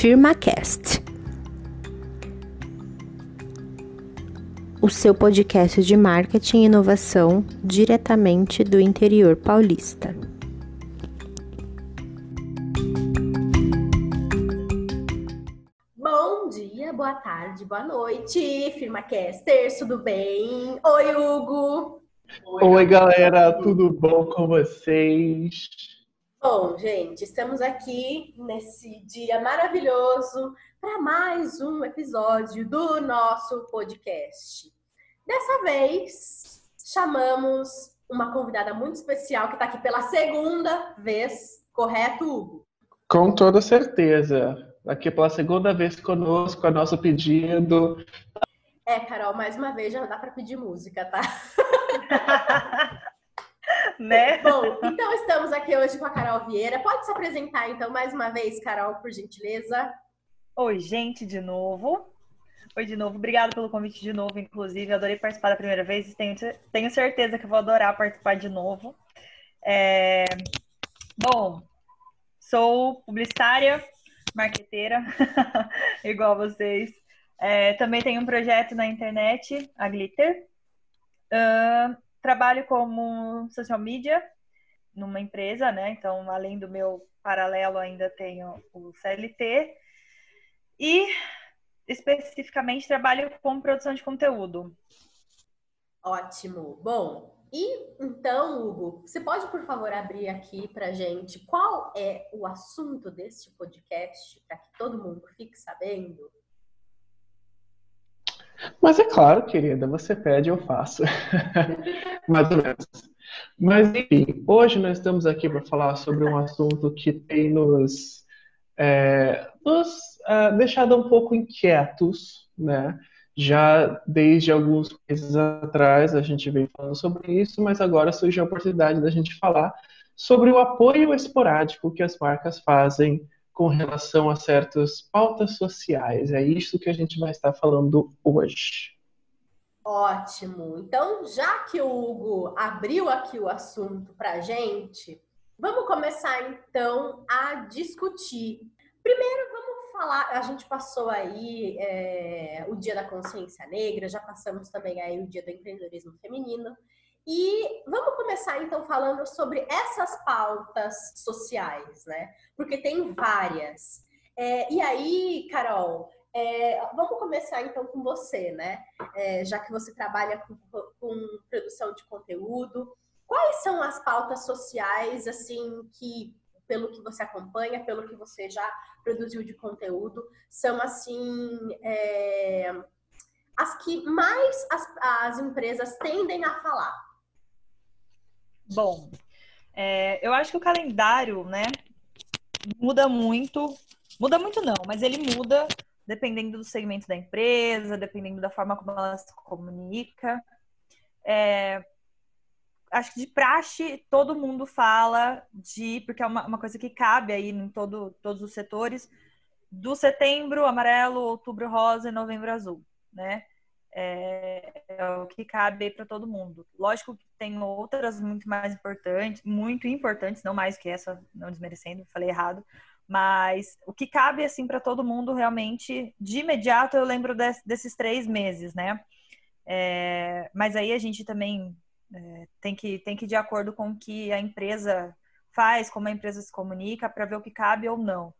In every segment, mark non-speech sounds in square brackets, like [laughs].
FirmaCast. O seu podcast de marketing e inovação diretamente do interior paulista. Bom dia, boa tarde, boa noite, FirmaCasters, tudo bem? Oi, Hugo! Oi, galera, tudo bom com vocês? Bom, gente, estamos aqui nesse dia maravilhoso para mais um episódio do nosso podcast. Dessa vez, chamamos uma convidada muito especial que está aqui pela segunda vez, correto, Hugo? Com toda certeza. Aqui pela segunda vez conosco, a nosso pedido. É, Carol, mais uma vez já dá para pedir música, tá? [laughs] né? [laughs] Bom, então estamos aqui hoje com a Carol Vieira. Pode se apresentar, então, mais uma vez, Carol, por gentileza. Oi, gente, de novo. Oi, de novo. Obrigada pelo convite de novo, inclusive. Adorei participar da primeira vez e tenho, tenho certeza que vou adorar participar de novo. É... Bom, sou publicitária, marqueteira, [laughs] igual vocês. É, também tenho um projeto na internet, a Glitter. Uh, trabalho como social media numa empresa, né? Então, além do meu paralelo, ainda tenho o CLT. E especificamente trabalho com produção de conteúdo. Ótimo. Bom, e então, Hugo, você pode, por favor, abrir aqui para gente qual é o assunto deste podcast, para que todo mundo fique sabendo? Mas é claro, querida, você pede, eu faço. [laughs] Mais ou menos. Mas, enfim, hoje nós estamos aqui para falar sobre um assunto que tem nos, é, nos uh, deixado um pouco inquietos, né? Já desde alguns meses atrás a gente vem falando sobre isso, mas agora surgiu a oportunidade da gente falar sobre o apoio esporádico que as marcas fazem com relação a certas pautas sociais. É isso que a gente vai estar falando hoje. Ótimo. Então, já que o Hugo abriu aqui o assunto para gente, vamos começar então a discutir. Primeiro, vamos falar. A gente passou aí é, o Dia da Consciência Negra, já passamos também aí o Dia do Empreendedorismo Feminino. E vamos começar então falando sobre essas pautas sociais, né? Porque tem várias. É, e aí, Carol, é, vamos começar então com você, né? É, já que você trabalha com, com, produção de conteúdo, quais são as pautas sociais, assim, que, pelo que você acompanha, pelo que você já produziu de conteúdo, são, assim, é, as que mais as, as empresas tendem a falar? Bom, é, eu acho que o calendário, né, muda muito. Muda muito não, mas ele muda dependendo do segmento da empresa, dependendo da forma como ela se comunica. É, acho que de praxe todo mundo fala de, porque é uma, uma coisa que cabe aí em todo, todos os setores, do setembro amarelo, outubro rosa e novembro azul, né? É, é o que cabe para todo mundo. Lógico que tem outras muito mais importantes, muito importantes, não mais que essa, não desmerecendo, falei errado, mas o que cabe assim para todo mundo realmente, de imediato eu lembro desse, desses três meses, né? É, mas aí a gente também é, tem que tem que ir de acordo com o que a empresa faz, como a empresa se comunica, para ver o que cabe ou não.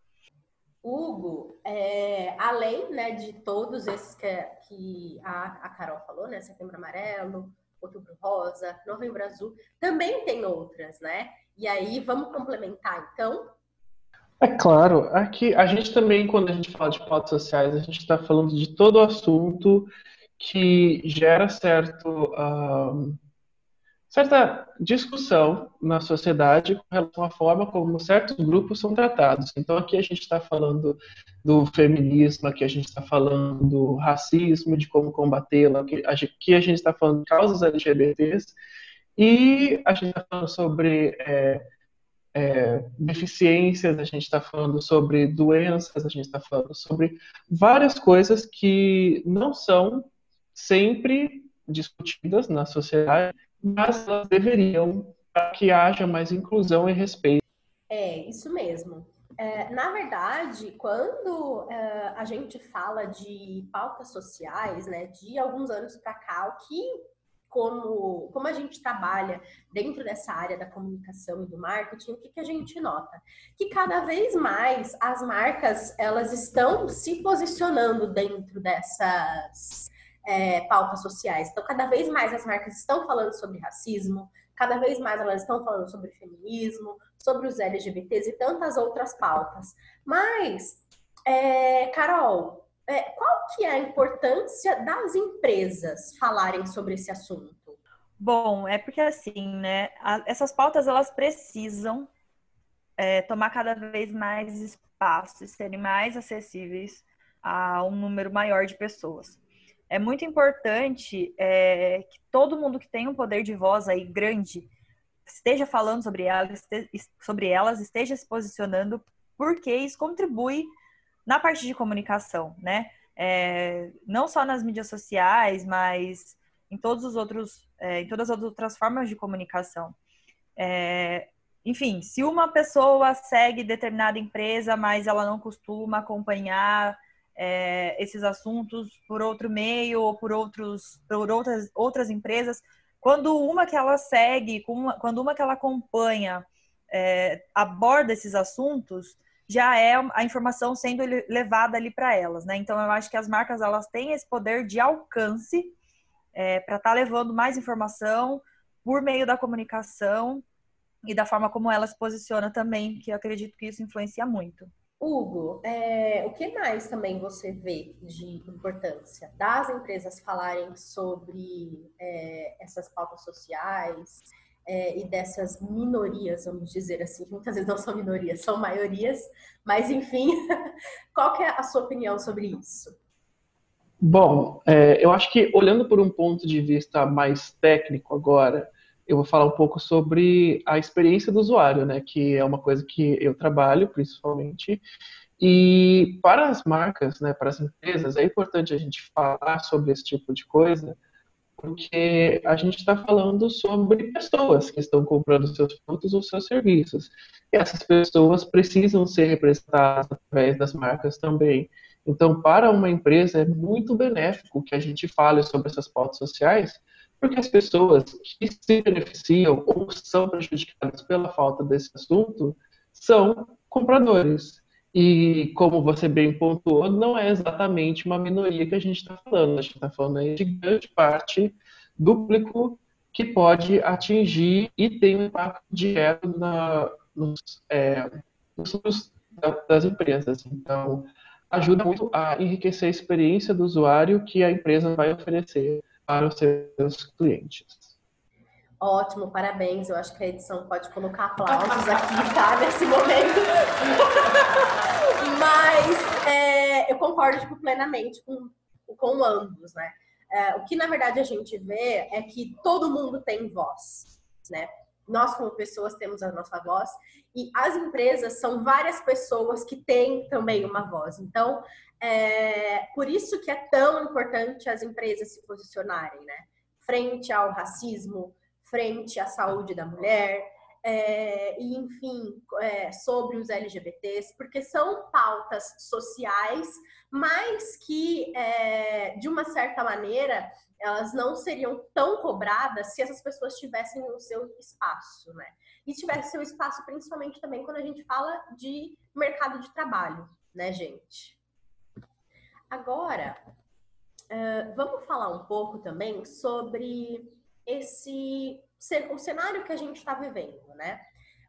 Hugo, é, além né, de todos esses que, que a, a, Carol falou, né? Setembro Amarelo, Outubro Rosa, Novembro Azul, também tem outras, né? E aí, vamos complementar, então? É claro, aqui a gente também, quando a gente fala de pautas sociais, a gente está falando de todo assunto que gera certo. Uh, certa discussão na sociedade com relação à forma como certos grupos são tratados. Então, aqui a gente está falando do feminismo, aqui a gente está falando do racismo, de como combatê-lo, aqui a gente está falando de causas LGBTs, e a gente está falando sobre é, é, deficiências, a gente está falando sobre doenças, a gente está falando sobre várias coisas que não são sempre discutidas na sociedade mas elas deveriam para que haja mais inclusão e respeito. É, isso mesmo. É, na verdade, quando é, a gente fala de pautas sociais, né, de alguns anos para cá, o que como, como a gente trabalha dentro dessa área da comunicação e do marketing, o que, que a gente nota? Que cada vez mais as marcas elas estão se posicionando dentro dessas é, pautas sociais. Então, cada vez mais as marcas estão falando sobre racismo, cada vez mais elas estão falando sobre feminismo, sobre os LGBTs e tantas outras pautas. Mas, é, Carol, é, qual que é a importância das empresas falarem sobre esse assunto? Bom, é porque assim, né? Essas pautas elas precisam é, tomar cada vez mais espaço e serem mais acessíveis a um número maior de pessoas. É muito importante é, que todo mundo que tem um poder de voz aí grande esteja falando sobre elas, sobre elas, esteja se posicionando, porque isso contribui na parte de comunicação, né? É, não só nas mídias sociais, mas em todos os outros, é, em todas as outras formas de comunicação. Enfim, se uma pessoa segue determinada empresa, mas ela não costuma acompanhar é, esses assuntos por outro meio ou por outros, por outras, outras empresas, quando uma que ela segue, quando uma que ela acompanha é, aborda esses assuntos, já é a informação sendo levada ali para elas, né? Então eu acho que as marcas elas têm esse poder de alcance é, para estar tá levando mais informação por meio da comunicação e da forma como ela se posiciona também, que eu acredito que isso influencia muito. Hugo, é, o que mais também você vê de importância das empresas falarem sobre é, essas pautas sociais, é, e dessas minorias, vamos dizer assim, [laughs] muitas vezes não são minorias, são maiorias, mas enfim, [laughs] qual que é a sua opinião sobre isso? Bom, é, eu acho que olhando por um ponto de vista mais técnico agora, eu vou falar um pouco sobre a experiência do usuário, né, que é uma coisa que eu trabalho principalmente, e para as marcas, né, para as empresas, é importante a gente falar sobre esse tipo de coisa, porque a gente está falando sobre pessoas que estão comprando seus produtos ou seus serviços. E essas pessoas precisam ser representadas através das marcas também. Então, para uma empresa, é muito benéfico que a gente fale sobre essas pautas sociais, porque as pessoas que se beneficiam ou são prejudicadas pela falta desse assunto são compradores. E como você bem pontuou, não é exatamente uma minoria que a gente está falando. A gente está falando aí de grande parte do público que pode atingir e tem um impacto direto na, nos, é, nos das empresas. Então, ajuda muito a enriquecer a experiência do usuário que a empresa vai oferecer para os seus clientes. Ótimo, parabéns. Eu acho que a edição pode colocar aplausos aqui, tá? Nesse momento. Mas é, eu concordo tipo, plenamente com, com ambos, né? É, o que na verdade a gente vê é que todo mundo tem voz, né? Nós, como pessoas, temos a nossa voz e as empresas são várias pessoas que têm também uma voz. Então, é por isso que é tão importante as empresas se posicionarem, né? Frente ao racismo, frente à saúde da mulher, é, e enfim, é, sobre os LGBTs, porque são pautas sociais, mas que, é, de uma certa maneira, elas não seriam tão cobradas se essas pessoas tivessem o seu espaço, né? E tivesse seu espaço principalmente também quando a gente fala de mercado de trabalho, né, gente? Agora, uh, vamos falar um pouco também sobre esse o cenário que a gente está vivendo, né?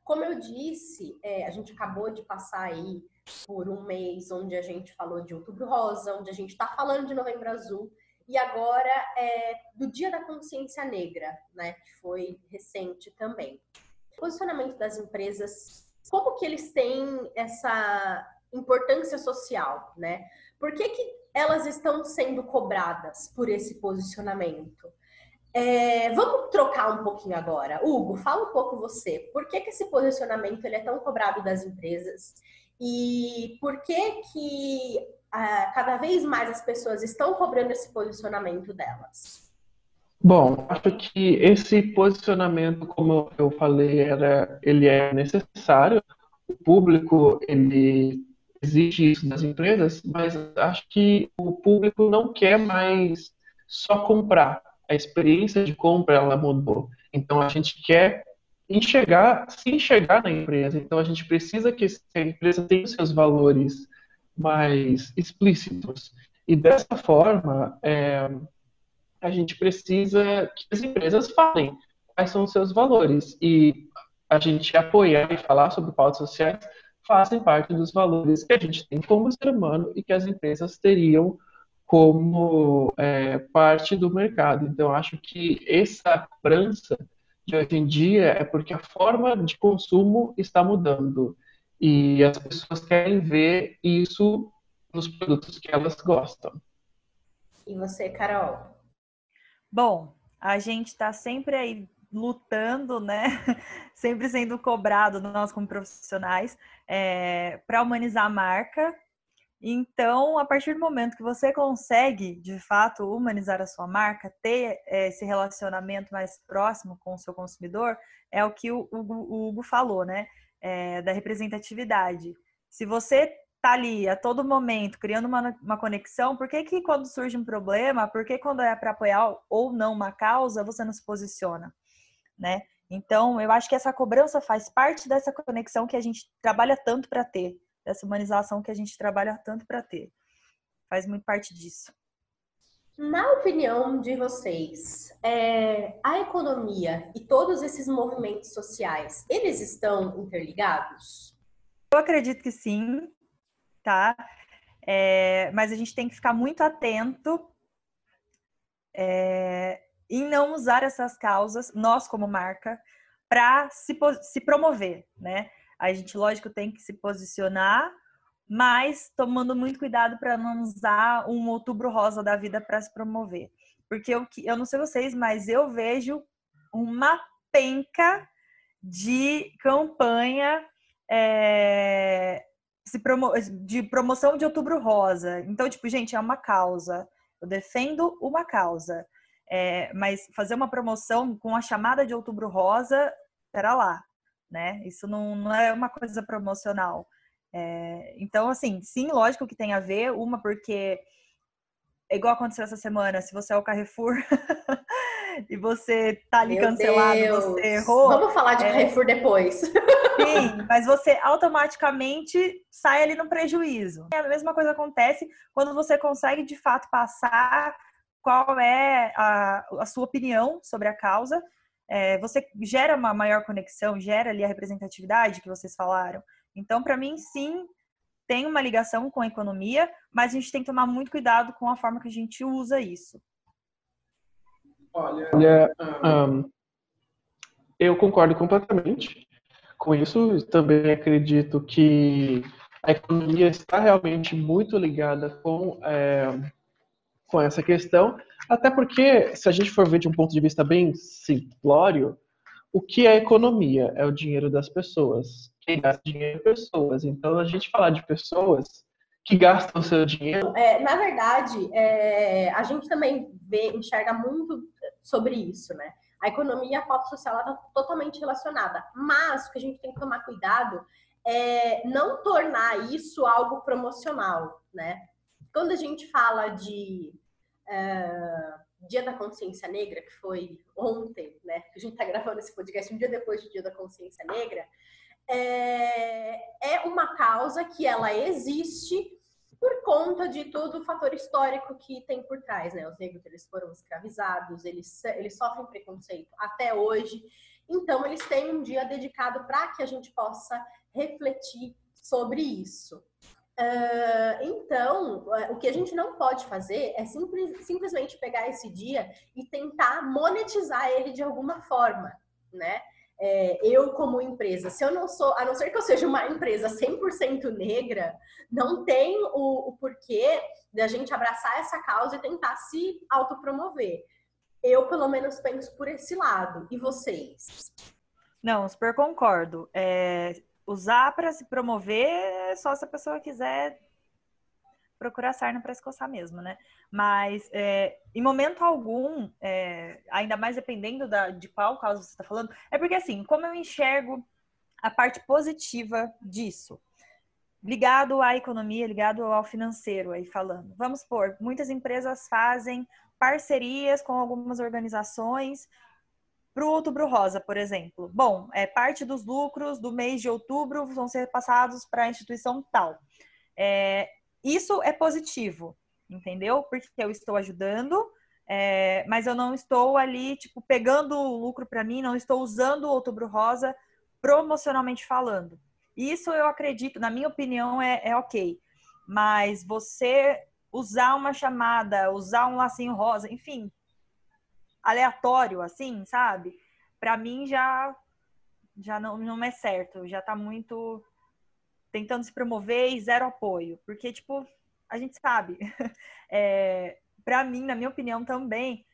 Como eu disse, é, a gente acabou de passar aí por um mês onde a gente falou de Outubro Rosa, onde a gente está falando de Novembro Azul, e agora é do Dia da Consciência Negra, né? Que foi recente também. O posicionamento das empresas, como que eles têm essa importância social, né? Por que, que elas estão sendo cobradas por esse posicionamento? É, vamos trocar um pouquinho agora. Hugo, fala um pouco você. Por que, que esse posicionamento ele é tão cobrado das empresas? E por que que ah, cada vez mais as pessoas estão cobrando esse posicionamento delas? Bom, acho que esse posicionamento, como eu falei, era, ele é necessário, o público ele exige isso das empresas, mas acho que o público não quer mais só comprar. A experiência de compra ela mudou. Então a gente quer enxergar, se enxergar na empresa. Então a gente precisa que a empresa tenha seus valores mais explícitos. E dessa forma, é, a gente precisa que as empresas falem quais são os seus valores. E a gente apoiar e falar sobre pautas sociais fazem parte dos valores que a gente tem como ser humano e que as empresas teriam como é, parte do mercado. Então, acho que essa cobrança de hoje em dia é porque a forma de consumo está mudando e as pessoas querem ver isso nos produtos que elas gostam. E você, Carol? Bom, a gente está sempre aí lutando, né? [laughs] Sempre sendo cobrado nós como profissionais é, para humanizar a marca. Então, a partir do momento que você consegue, de fato, humanizar a sua marca, ter é, esse relacionamento mais próximo com o seu consumidor, é o que o Hugo, o Hugo falou, né? É, da representatividade. Se você tá ali a todo momento criando uma, uma conexão, por que, que quando surge um problema, por que quando é para apoiar ou não uma causa, você não se posiciona? né? Então, eu acho que essa cobrança faz parte dessa conexão que a gente trabalha tanto para ter, dessa humanização que a gente trabalha tanto para ter. Faz muito parte disso. Na opinião de vocês, é, a economia e todos esses movimentos sociais, eles estão interligados? Eu acredito que sim, tá? É, mas a gente tem que ficar muito atento é, em não usar essas causas, nós como marca, para se, se promover, né? A gente, lógico, tem que se posicionar, mas tomando muito cuidado para não usar um outubro rosa da vida para se promover. Porque eu, eu não sei vocês, mas eu vejo uma penca de campanha é, promo de promoção de outubro rosa. Então, tipo, gente, é uma causa. Eu defendo uma causa. É, mas fazer uma promoção com a chamada de Outubro Rosa, pera lá, né? Isso não, não é uma coisa promocional. É, então, assim, sim, lógico que tem a ver. Uma, porque é igual aconteceu essa semana, se você é o Carrefour [laughs] e você tá ali Meu cancelado, Deus. você errou. Vamos falar de é... Carrefour depois. Sim, [laughs] mas você automaticamente sai ali no prejuízo. A mesma coisa acontece quando você consegue de fato passar qual é a, a sua opinião sobre a causa. É, você gera uma maior conexão, gera ali a representatividade que vocês falaram. Então, para mim, sim, tem uma ligação com a economia, mas a gente tem que tomar muito cuidado com a forma que a gente usa isso. Olha, um, eu concordo completamente com isso. Também acredito que a economia está realmente muito ligada com é, com essa questão, até porque, se a gente for ver de um ponto de vista bem simplório, o que é economia? É o dinheiro das pessoas. Quem gasta dinheiro é pessoas. Então, a gente falar de pessoas que gastam o seu dinheiro. É, na verdade, é, a gente também vê, enxerga muito sobre isso, né? A economia e a pauta social estão totalmente relacionada. Mas o que a gente tem que tomar cuidado é não tornar isso algo promocional, né? Quando a gente fala de uh, Dia da Consciência Negra, que foi ontem, né? A gente está gravando esse podcast um dia depois do Dia da Consciência Negra. É, é uma causa que ela existe por conta de todo o fator histórico que tem por trás, né? Os negros eles foram escravizados, eles, eles sofrem preconceito até hoje. Então, eles têm um dia dedicado para que a gente possa refletir sobre isso. Uh, então, o que a gente não pode fazer é simples, simplesmente pegar esse dia e tentar monetizar ele de alguma forma, né? É, eu, como empresa, se eu não sou, a não ser que eu seja uma empresa 100% negra, não tem o, o porquê da gente abraçar essa causa e tentar se autopromover. Eu, pelo menos, penso por esse lado. E vocês? Não, super concordo. É, usar para se promover só se a pessoa quiser procurar sarna para escoçar mesmo, né? Mas é, em momento algum, é, ainda mais dependendo da, de qual causa você está falando, é porque assim, como eu enxergo a parte positiva disso. Ligado à economia, ligado ao financeiro aí falando. Vamos supor, muitas empresas fazem parcerias com algumas organizações para o Outubro Rosa, por exemplo. Bom, é, parte dos lucros do mês de outubro vão ser passados para a instituição tal. É, isso é positivo, entendeu? Porque eu estou ajudando, é, mas eu não estou ali, tipo, pegando o lucro para mim, não estou usando o Outubro Rosa promocionalmente falando. Isso eu acredito, na minha opinião, é, é ok. Mas você usar uma chamada, usar um lacinho rosa, enfim, aleatório, assim, sabe? Para mim já já não, não é certo, já tá muito tentando se promover e zero apoio, porque tipo a gente sabe, [laughs] é, para mim, na minha opinião também,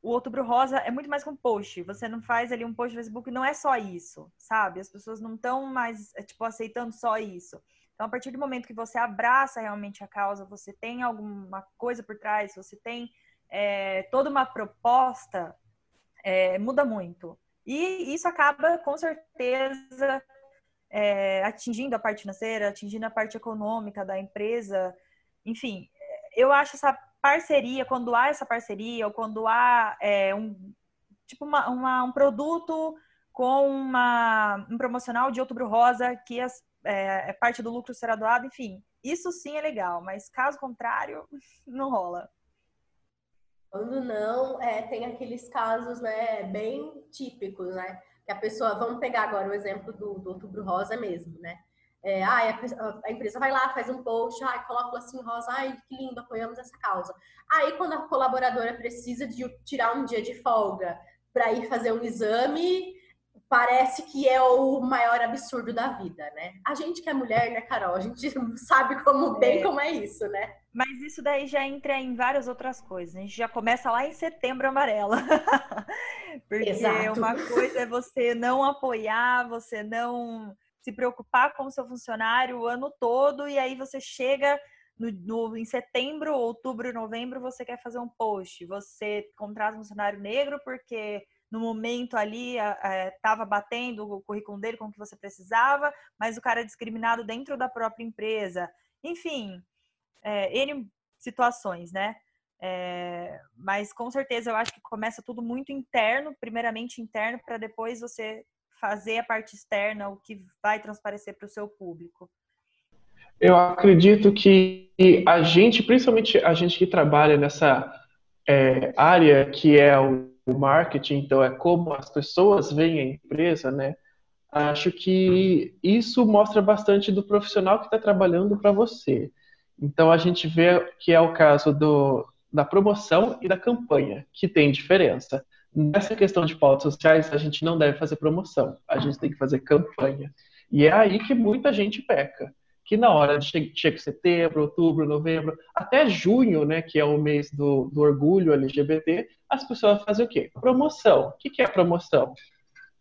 o Outubro Rosa é muito mais que um post. Você não faz ali um post no Facebook, não é só isso, sabe? As pessoas não estão mais, é, tipo, aceitando só isso. Então, a partir do momento que você abraça realmente a causa, você tem alguma coisa por trás, você tem é, toda uma proposta, é, muda muito. E isso acaba, com certeza, é, atingindo a parte financeira, atingindo a parte econômica da empresa. Enfim, eu acho essa parceria, quando há essa parceria, ou quando há é, um tipo uma, uma, um produto com uma, um promocional de outubro rosa que as, é, é, parte do lucro será doado, enfim, isso sim é legal, mas caso contrário, [laughs] não rola. Quando não, é, tem aqueles casos né, bem típicos, né? Que a pessoa, vamos pegar agora o exemplo do, do outubro rosa mesmo, né? É, ai, a, a, empresa vai lá, faz um post, ai, coloca o lacinho rosa, ai, que lindo, apoiamos essa causa. Aí, quando a colaboradora precisa de tirar um dia de folga para ir fazer um exame, parece que é o maior absurdo da vida, né? A gente que é mulher, né, Carol? A gente [laughs] sabe como bem é. como é isso, né? Mas isso daí já entra em várias outras coisas. A gente já começa lá em setembro amarela. [laughs] Porque Exato. uma coisa é você não apoiar, você não se preocupar com o seu funcionário o ano todo e aí você chega no, no, em setembro, outubro, novembro, você quer fazer um post. Você contrata um funcionário negro porque no momento ali estava batendo o currículo dele com o que você precisava, mas o cara é discriminado dentro da própria empresa. Enfim, é, N situações, né? É, mas com certeza eu acho que começa tudo muito interno, primeiramente interno, para depois você fazer a parte externa, o que vai transparecer para o seu público? Eu acredito que a gente, principalmente a gente que trabalha nessa é, área que é o marketing, então é como as pessoas veem a empresa, né? Acho que isso mostra bastante do profissional que está trabalhando para você. Então a gente vê que é o caso do, da promoção e da campanha, que tem diferença. Nessa questão de pautas sociais, a gente não deve fazer promoção, a gente tem que fazer campanha. E é aí que muita gente peca. Que na hora de che chega setembro, outubro, novembro, até junho, né, que é o mês do, do orgulho LGBT, as pessoas fazem o quê? Promoção. O que, que é promoção?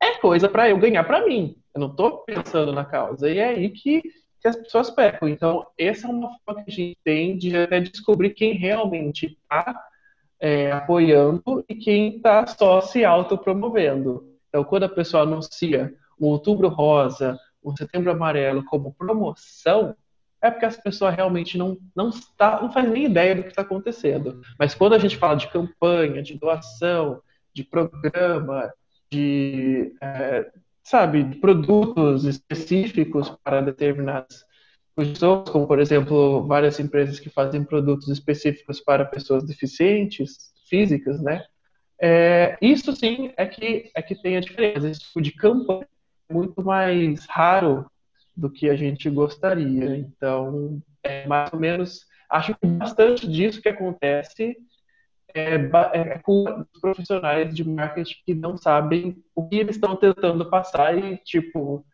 É coisa para eu ganhar para mim. Eu não estou pensando na causa. E é aí que, que as pessoas pecam. Então, essa é uma forma que a gente tem de até descobrir quem realmente está é, apoiando e quem está só se autopromovendo. Então, quando a pessoa anuncia o Outubro Rosa, o Setembro Amarelo como promoção, é porque as pessoas realmente não, não, está, não faz nem ideia do que está acontecendo. Mas quando a gente fala de campanha, de doação, de programa, de, é, sabe, produtos específicos para determinadas pessoas, como por exemplo várias empresas que fazem produtos específicos para pessoas deficientes físicas, né? É, isso sim é que é que tem a diferença. Esse tipo de campanha é muito mais raro do que a gente gostaria. Então, é mais ou menos, acho que bastante disso que acontece é, é com os profissionais de marketing que não sabem o que eles estão tentando passar e, tipo,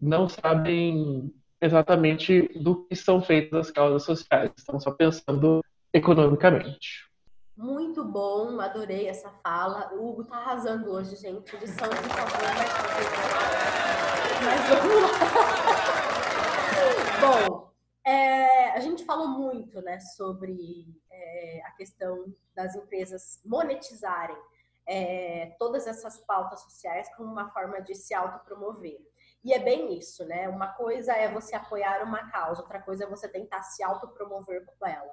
não sabem exatamente do que são feitas as causas sociais, estão só pensando economicamente. Muito bom, adorei essa fala. O Hugo tá arrasando hoje, gente. Edição, por favor, mais Mas vamos lá. É, a gente falou muito né, sobre é, a questão das empresas monetizarem é, todas essas pautas sociais como uma forma de se autopromover. E é bem isso, né? Uma coisa é você apoiar uma causa, outra coisa é você tentar se autopromover com ela.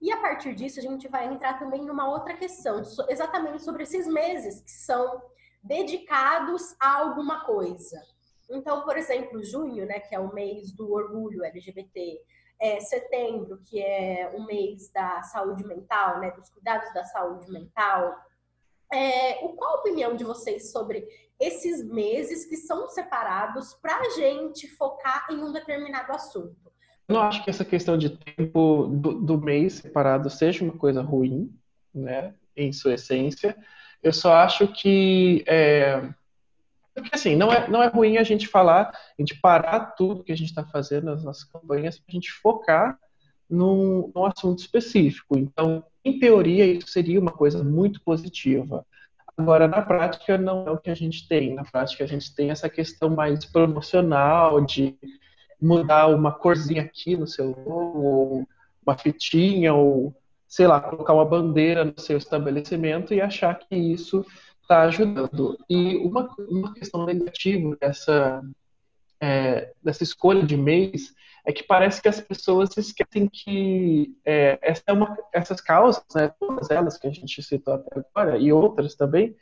E a partir disso, a gente vai entrar também numa outra questão, exatamente sobre esses meses que são dedicados a alguma coisa. Então, por exemplo, junho, né, que é o mês do orgulho LGBT, é, setembro, que é o mês da saúde mental, né, dos cuidados da saúde mental. É, qual a opinião de vocês sobre esses meses que são separados para a gente focar em um determinado assunto? Não acho que essa questão de tempo do, do mês separado seja uma coisa ruim, né, em sua essência. Eu só acho que é, porque assim, não é, não é ruim a gente falar, a gente parar tudo que a gente está fazendo nas nossas campanhas para a gente focar num, num assunto específico. Então, em teoria, isso seria uma coisa muito positiva. Agora, na prática, não é o que a gente tem. Na prática, a gente tem essa questão mais promocional, de mudar uma corzinha aqui no seu logo, ou uma fitinha, ou, sei lá, colocar uma bandeira no seu estabelecimento e achar que isso está ajudando. E uma, uma questão negativa dessa, é, dessa escolha de mês é que parece que as pessoas esquecem que é, essa é uma, essas causas, né, todas elas que a gente citou até agora, e outras também,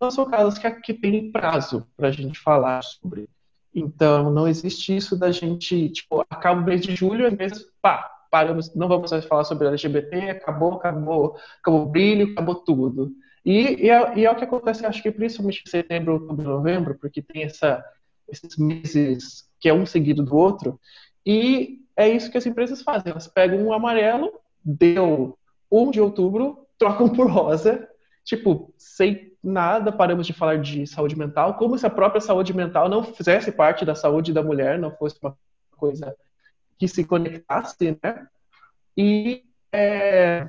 não são causas que, que têm prazo para a gente falar sobre. Então, não existe isso da gente, tipo, acaba o mês de julho, às vezes, pá, paramos, não vamos mais falar sobre LGBT, acabou, acabou, acabou o brilho, acabou tudo. E, e, é, e, é, o que acontece, acho que principalmente em setembro, outubro, novembro, porque tem essa, esses meses que é um seguido do outro, e é isso que as empresas fazem. Elas pegam um amarelo, deu 1 de outubro, trocam por rosa, tipo, sem nada, paramos de falar de saúde mental, como se a própria saúde mental não fizesse parte da saúde da mulher, não fosse uma coisa que se conectasse, né? E é,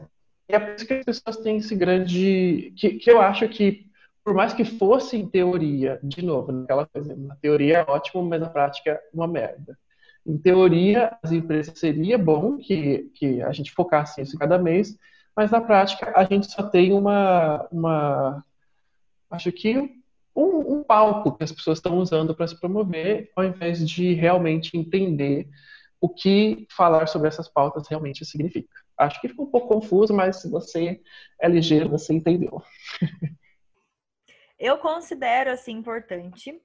é por isso que as pessoas têm esse grande. Que, que eu acho que, por mais que fosse em teoria, de novo, naquela coisa, na teoria é ótimo, mas na prática é uma merda. Em teoria, as empresas seria bom que, que a gente focasse isso cada mês, mas na prática a gente só tem uma. uma acho que um, um palco que as pessoas estão usando para se promover, ao invés de realmente entender o que falar sobre essas pautas realmente significa. Acho que ficou um pouco confuso, mas se você é ligeiro, você entendeu. Eu considero assim importante.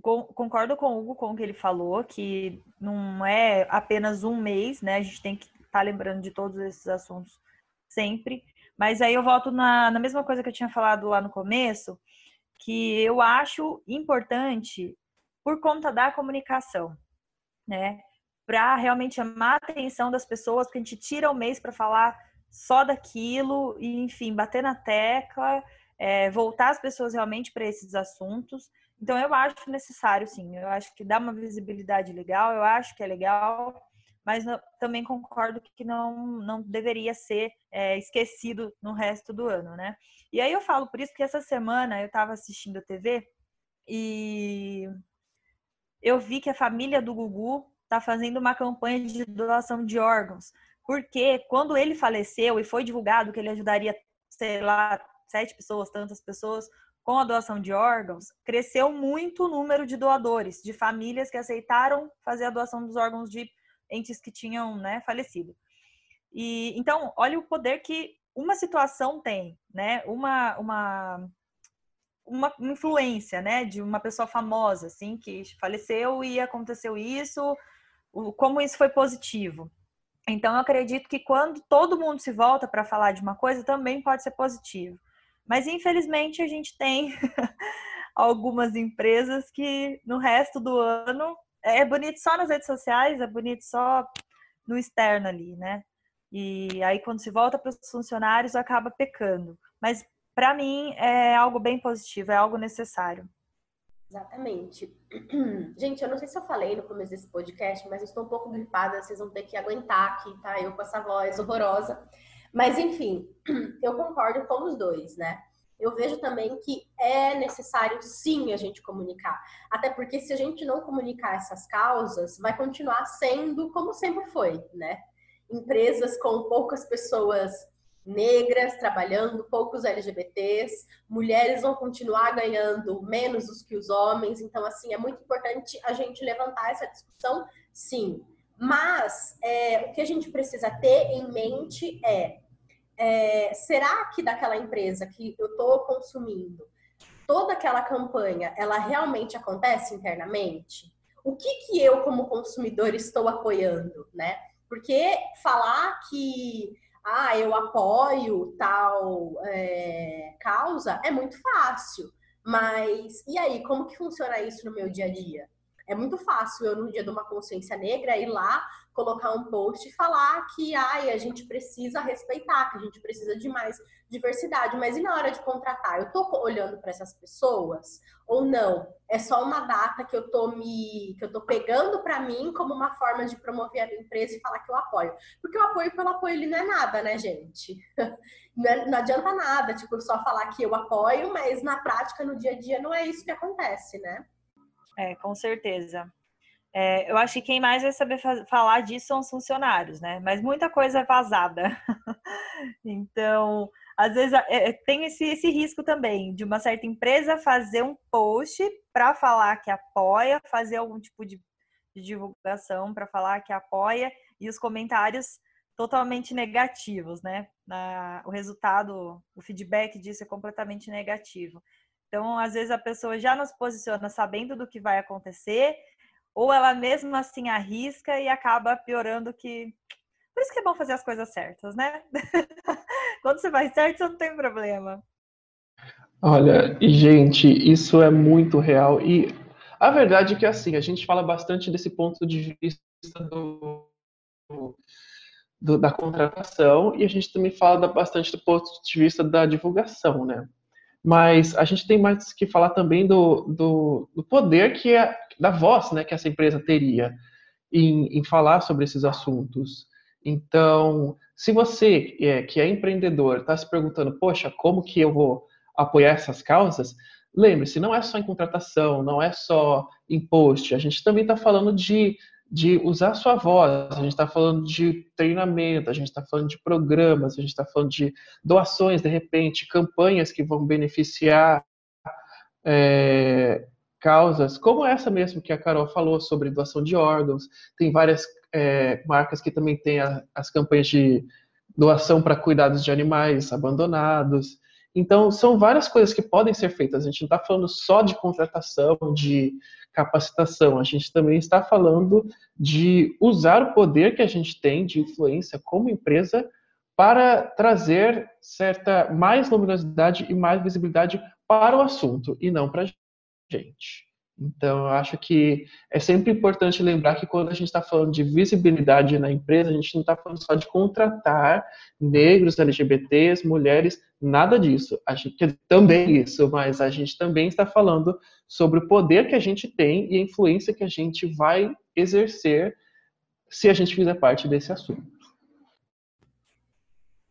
Concordo com o Hugo com o que ele falou, que não é apenas um mês, né? A gente tem que estar tá lembrando de todos esses assuntos sempre. Mas aí eu volto na, na mesma coisa que eu tinha falado lá no começo, que eu acho importante por conta da comunicação, né? Para realmente chamar a atenção das pessoas, porque a gente tira o mês para falar só daquilo e, enfim, bater na tecla, é, voltar as pessoas realmente para esses assuntos. Então, eu acho necessário, sim. Eu acho que dá uma visibilidade legal, eu acho que é legal, mas não, também concordo que não, não deveria ser é, esquecido no resto do ano, né? E aí eu falo por isso que essa semana eu estava assistindo a TV e eu vi que a família do Gugu está fazendo uma campanha de doação de órgãos. Porque quando ele faleceu e foi divulgado que ele ajudaria, sei lá, sete pessoas, tantas pessoas, com a doação de órgãos, cresceu muito o número de doadores, de famílias que aceitaram fazer a doação dos órgãos de entes que tinham né, falecido. E então, olha o poder que uma situação tem, né? Uma, uma, uma influência, né? De uma pessoa famosa, assim, que faleceu e aconteceu isso, como isso foi positivo. Então, eu acredito que quando todo mundo se volta para falar de uma coisa, também pode ser positivo. Mas, infelizmente, a gente tem [laughs] algumas empresas que no resto do ano é bonito só nas redes sociais, é bonito só no externo ali, né? E aí, quando se volta para os funcionários, acaba pecando. Mas, para mim, é algo bem positivo, é algo necessário. Exatamente. [clears throat] Gente, eu não sei se eu falei no começo desse podcast, mas eu estou um pouco gripada, vocês vão ter que aguentar aqui, tá? Eu com essa voz horrorosa. Mas, enfim, [clears throat] eu concordo com os dois, né? Eu vejo também que é necessário sim a gente comunicar. Até porque se a gente não comunicar essas causas, vai continuar sendo como sempre foi, né? Empresas com poucas pessoas negras trabalhando, poucos LGBTs, mulheres vão continuar ganhando menos do que os homens. Então, assim, é muito importante a gente levantar essa discussão, sim. Mas é, o que a gente precisa ter em mente é, é será que daquela empresa que eu estou consumindo, toda aquela campanha, ela realmente acontece internamente? O que, que eu, como consumidor, estou apoiando, né? Porque falar que ah, eu apoio tal é, causa é muito fácil. Mas e aí, como que funciona isso no meu dia a dia? É muito fácil eu, no dia de uma consciência negra, ir lá, colocar um post e falar que ai, a gente precisa respeitar, que a gente precisa de mais diversidade. Mas e na hora de contratar? Eu tô olhando para essas pessoas ou não? É só uma data que eu tô me que eu tô pegando para mim como uma forma de promover a minha empresa e falar que eu apoio. Porque o apoio pelo apoio ele não é nada, né, gente? [laughs] É, não adianta nada, tipo, só falar que eu apoio, mas na prática, no dia a dia, não é isso que acontece, né? É, com certeza. É, eu acho que quem mais vai saber falar disso são os funcionários, né? Mas muita coisa é vazada. [laughs] então, às vezes é, é, tem esse, esse risco também de uma certa empresa fazer um post para falar que apoia, fazer algum tipo de, de divulgação para falar que apoia e os comentários totalmente negativos, né? Na, o resultado, o feedback disso é completamente negativo. Então, às vezes a pessoa já nos posiciona sabendo do que vai acontecer, ou ela mesmo assim arrisca e acaba piorando que. Por isso que é bom fazer as coisas certas, né? [laughs] Quando você faz certo, você não tem problema. Olha, gente, isso é muito real. E a verdade é que, assim, a gente fala bastante desse ponto de vista do, do, da contratação e a gente também fala bastante do ponto de vista da divulgação, né? mas a gente tem mais que falar também do, do, do poder que é da voz, né, que essa empresa teria em, em falar sobre esses assuntos. Então, se você é, que é empreendedor está se perguntando, poxa, como que eu vou apoiar essas causas? Lembre-se, não é só em contratação, não é só em post. A gente também está falando de de usar sua voz. A gente está falando de treinamento, a gente está falando de programas, a gente está falando de doações, de repente, campanhas que vão beneficiar é, causas, como essa mesmo que a Carol falou sobre doação de órgãos. Tem várias é, marcas que também têm a, as campanhas de doação para cuidados de animais abandonados. Então, são várias coisas que podem ser feitas. A gente não está falando só de contratação, de capacitação. A gente também está falando de usar o poder que a gente tem de influência como empresa para trazer certa mais luminosidade e mais visibilidade para o assunto e não para a gente. Então, eu acho que é sempre importante lembrar que quando a gente está falando de visibilidade na empresa, a gente não está falando só de contratar negros, LGBTs, mulheres, nada disso. A gente também isso, mas a gente também está falando sobre o poder que a gente tem e a influência que a gente vai exercer se a gente fizer parte desse assunto.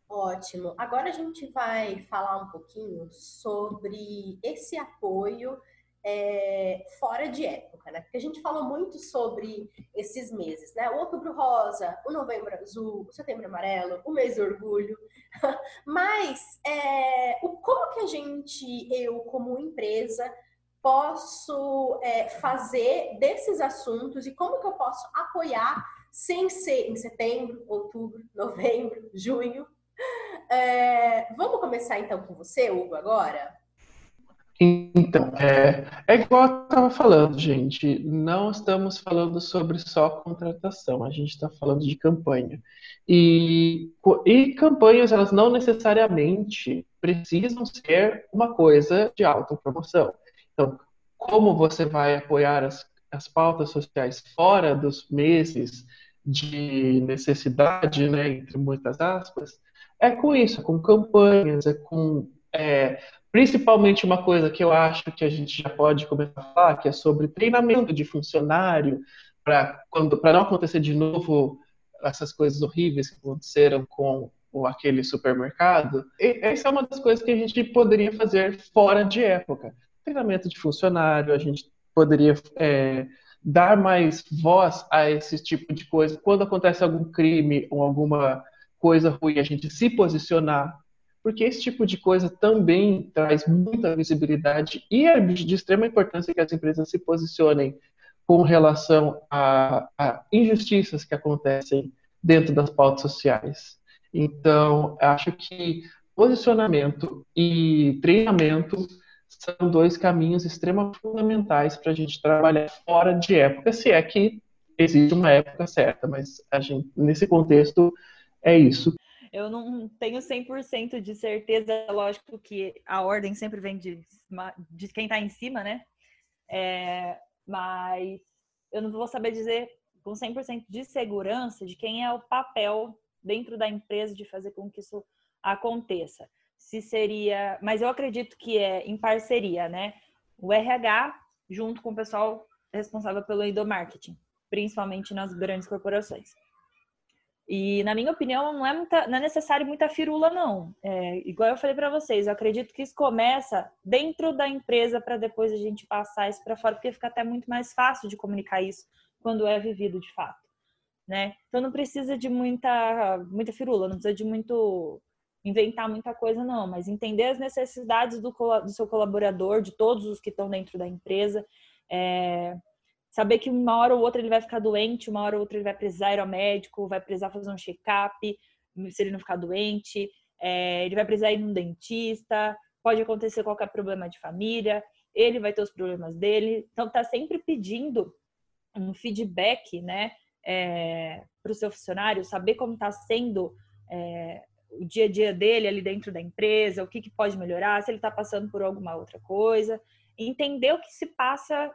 Ótimo. Agora a gente vai falar um pouquinho sobre esse apoio é, fora de época, né? Porque a gente falou muito sobre esses meses, né? O outubro rosa, o novembro azul, o setembro amarelo, o mês do orgulho. [laughs] Mas é, o, como que a gente, eu como empresa, posso é, fazer desses assuntos e como que eu posso apoiar sem ser em setembro, outubro, novembro, [laughs] junho? É, vamos começar então com você, Hugo, agora? Então, é, é igual eu estava falando, gente. Não estamos falando sobre só contratação, a gente está falando de campanha. E, e campanhas, elas não necessariamente precisam ser uma coisa de autopromoção. Então, como você vai apoiar as, as pautas sociais fora dos meses de necessidade, né, entre muitas aspas, é com isso, é com campanhas, é com é, Principalmente uma coisa que eu acho que a gente já pode começar a falar, que é sobre treinamento de funcionário, para não acontecer de novo essas coisas horríveis que aconteceram com o, aquele supermercado. Essa é uma das coisas que a gente poderia fazer fora de época. Treinamento de funcionário, a gente poderia é, dar mais voz a esse tipo de coisa. Quando acontece algum crime ou alguma coisa ruim a gente se posicionar, porque esse tipo de coisa também traz muita visibilidade e é de extrema importância que as empresas se posicionem com relação a, a injustiças que acontecem dentro das pautas sociais. Então, acho que posicionamento e treinamento são dois caminhos extremamente fundamentais para a gente trabalhar fora de época, se é que existe uma época certa, mas a gente, nesse contexto é isso. Eu não tenho 100% de certeza, lógico que a ordem sempre vem de, de quem está em cima, né? É, mas eu não vou saber dizer com 100% de segurança de quem é o papel dentro da empresa de fazer com que isso aconteça. Se seria, mas eu acredito que é em parceria, né? O RH junto com o pessoal responsável pelo endomarketing, principalmente nas grandes corporações. E, na minha opinião, não é, muita, não é necessário muita firula, não. É, igual eu falei para vocês, eu acredito que isso começa dentro da empresa para depois a gente passar isso para fora, porque fica até muito mais fácil de comunicar isso quando é vivido de fato. Né? Então, não precisa de muita, muita firula, não precisa de muito inventar muita coisa, não, mas entender as necessidades do, do seu colaborador, de todos os que estão dentro da empresa. É, saber que uma hora ou outra ele vai ficar doente, uma hora ou outra ele vai precisar ir ao médico, vai precisar fazer um check-up, se ele não ficar doente, é, ele vai precisar ir num dentista, pode acontecer qualquer problema de família, ele vai ter os problemas dele, então tá sempre pedindo um feedback, né, é, para o seu funcionário, saber como está sendo é, o dia a dia dele ali dentro da empresa, o que, que pode melhorar, se ele está passando por alguma outra coisa, entender o que se passa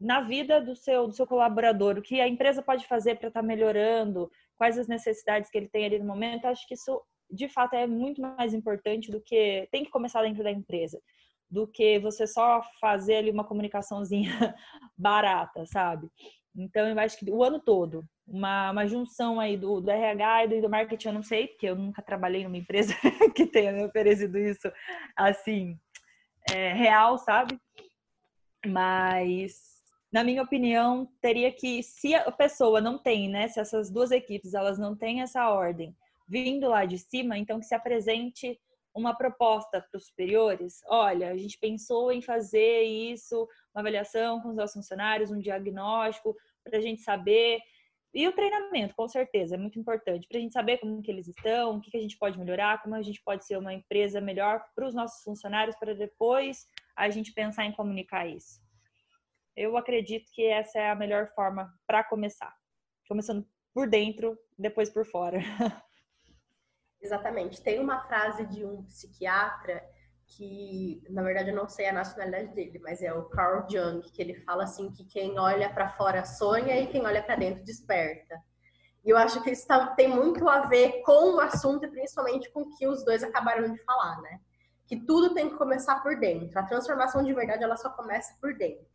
na vida do seu, do seu colaborador, o que a empresa pode fazer para estar tá melhorando, quais as necessidades que ele tem ali no momento, acho que isso de fato é muito mais importante do que tem que começar dentro da empresa, do que você só fazer ali uma comunicaçãozinha [laughs] barata, sabe? Então eu acho que o ano todo, uma, uma junção aí do, do RH e do, marketing, eu não sei, porque eu nunca trabalhei numa empresa [laughs] que tenha me oferecido isso assim, é, real, sabe? Mas na minha opinião, teria que, se a pessoa não tem, né, se essas duas equipes elas não têm essa ordem vindo lá de cima, então que se apresente uma proposta para os superiores. Olha, a gente pensou em fazer isso, uma avaliação com os nossos funcionários, um diagnóstico para a gente saber e o treinamento, com certeza, é muito importante para a gente saber como que eles estão, o que, que a gente pode melhorar, como a gente pode ser uma empresa melhor para os nossos funcionários, para depois a gente pensar em comunicar isso. Eu acredito que essa é a melhor forma para começar. Começando por dentro, depois por fora. [laughs] Exatamente. Tem uma frase de um psiquiatra que, na verdade, eu não sei a nacionalidade dele, mas é o Carl Jung, que ele fala assim que quem olha para fora sonha e quem olha para dentro desperta. E eu acho que isso tá, tem muito a ver com o assunto e principalmente com o que os dois acabaram de falar, né? Que tudo tem que começar por dentro. A transformação de verdade ela só começa por dentro.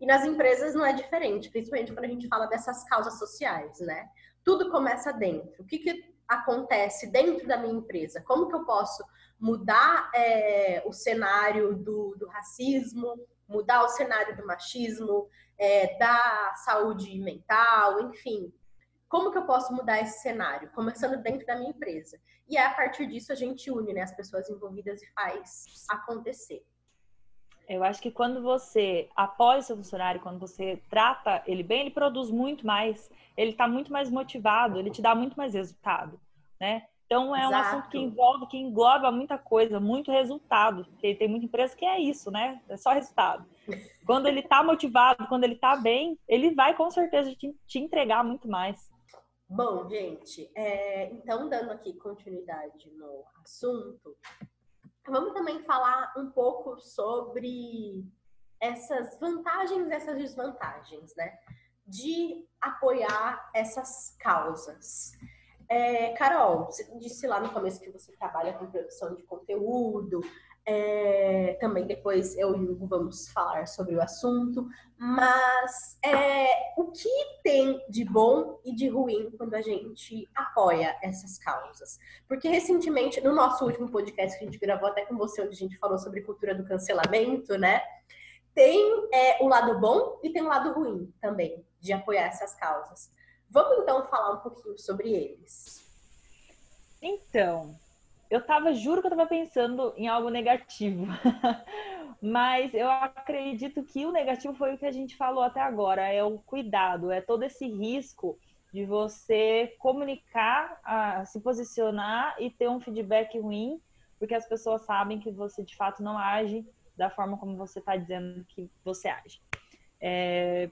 E nas empresas não é diferente, principalmente quando a gente fala dessas causas sociais, né? Tudo começa dentro. O que, que acontece dentro da minha empresa? Como que eu posso mudar é, o cenário do, do, racismo, mudar o cenário do machismo, é, da saúde mental, enfim. Como que eu posso mudar esse cenário? Começando dentro da minha empresa. E a partir disso a gente une né, as pessoas envolvidas e faz acontecer. Eu acho que quando você apoia o seu funcionário, quando você trata ele bem, ele produz muito mais, ele está muito mais motivado, ele te dá muito mais resultado, né? Então é Exato. um assunto que envolve, que engloba muita coisa, muito resultado. Porque tem muita empresa que é isso, né? É só resultado. Quando ele está motivado, quando ele está bem, ele vai com certeza te, te entregar muito mais. Bom, gente, é, então dando aqui continuidade no assunto, vamos também falar um pouco sobre essas vantagens e essas desvantagens, né? De apoiar essas causas. É, Carol, você disse lá no começo que você trabalha com produção de conteúdo, é, também depois eu e o Hugo vamos falar sobre o assunto, mas é, o que tem de bom e de ruim quando a gente apoia essas causas? Porque recentemente, no nosso último podcast que a gente gravou até com você, onde a gente falou sobre cultura do cancelamento, né? Tem é, o lado bom e tem o lado ruim também de apoiar essas causas. Vamos então falar um pouquinho sobre eles. Então, eu tava, juro que eu tava pensando em algo negativo. [laughs] Mas eu acredito que o negativo foi o que a gente falou até agora, é o cuidado, é todo esse risco de você comunicar, a, se posicionar e ter um feedback ruim, porque as pessoas sabem que você de fato não age da forma como você está dizendo que você age. É,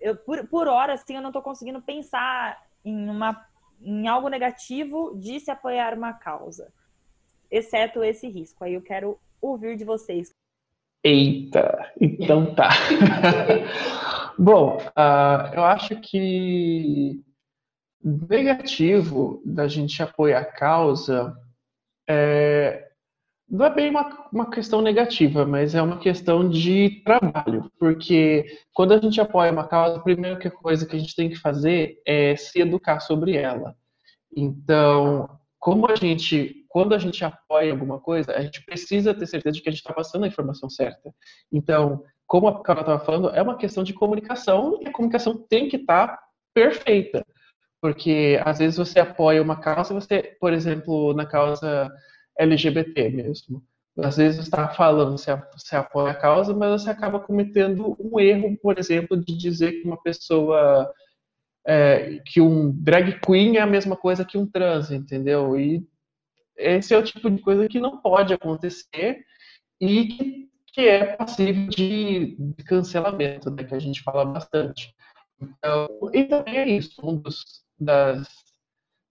eu, por, por hora, assim, eu não estou conseguindo pensar em, uma, em algo negativo de se apoiar uma causa, exceto esse risco. Aí eu quero ouvir de vocês. Eita, então tá. [laughs] Bom, uh, eu acho que negativo da gente apoiar a causa é, não é bem uma, uma questão negativa, mas é uma questão de trabalho, porque quando a gente apoia uma causa, a primeira coisa que a gente tem que fazer é se educar sobre ela. Então, como a gente, quando a gente apoia alguma coisa, a gente precisa ter certeza de que a gente está passando a informação certa. Então, como a Carol estava falando, é uma questão de comunicação e a comunicação tem que estar tá perfeita. Porque às vezes você apoia uma causa, você, por exemplo, na causa LGBT mesmo. Às vezes você está falando, você apoia a causa, mas você acaba cometendo um erro, por exemplo, de dizer que uma pessoa, é, que um drag queen é a mesma coisa que um trans, entendeu? E esse é o tipo de coisa que não pode acontecer e que, é passível de, de cancelamento, né, que a gente fala bastante. Então, e também é isso, um dos, das,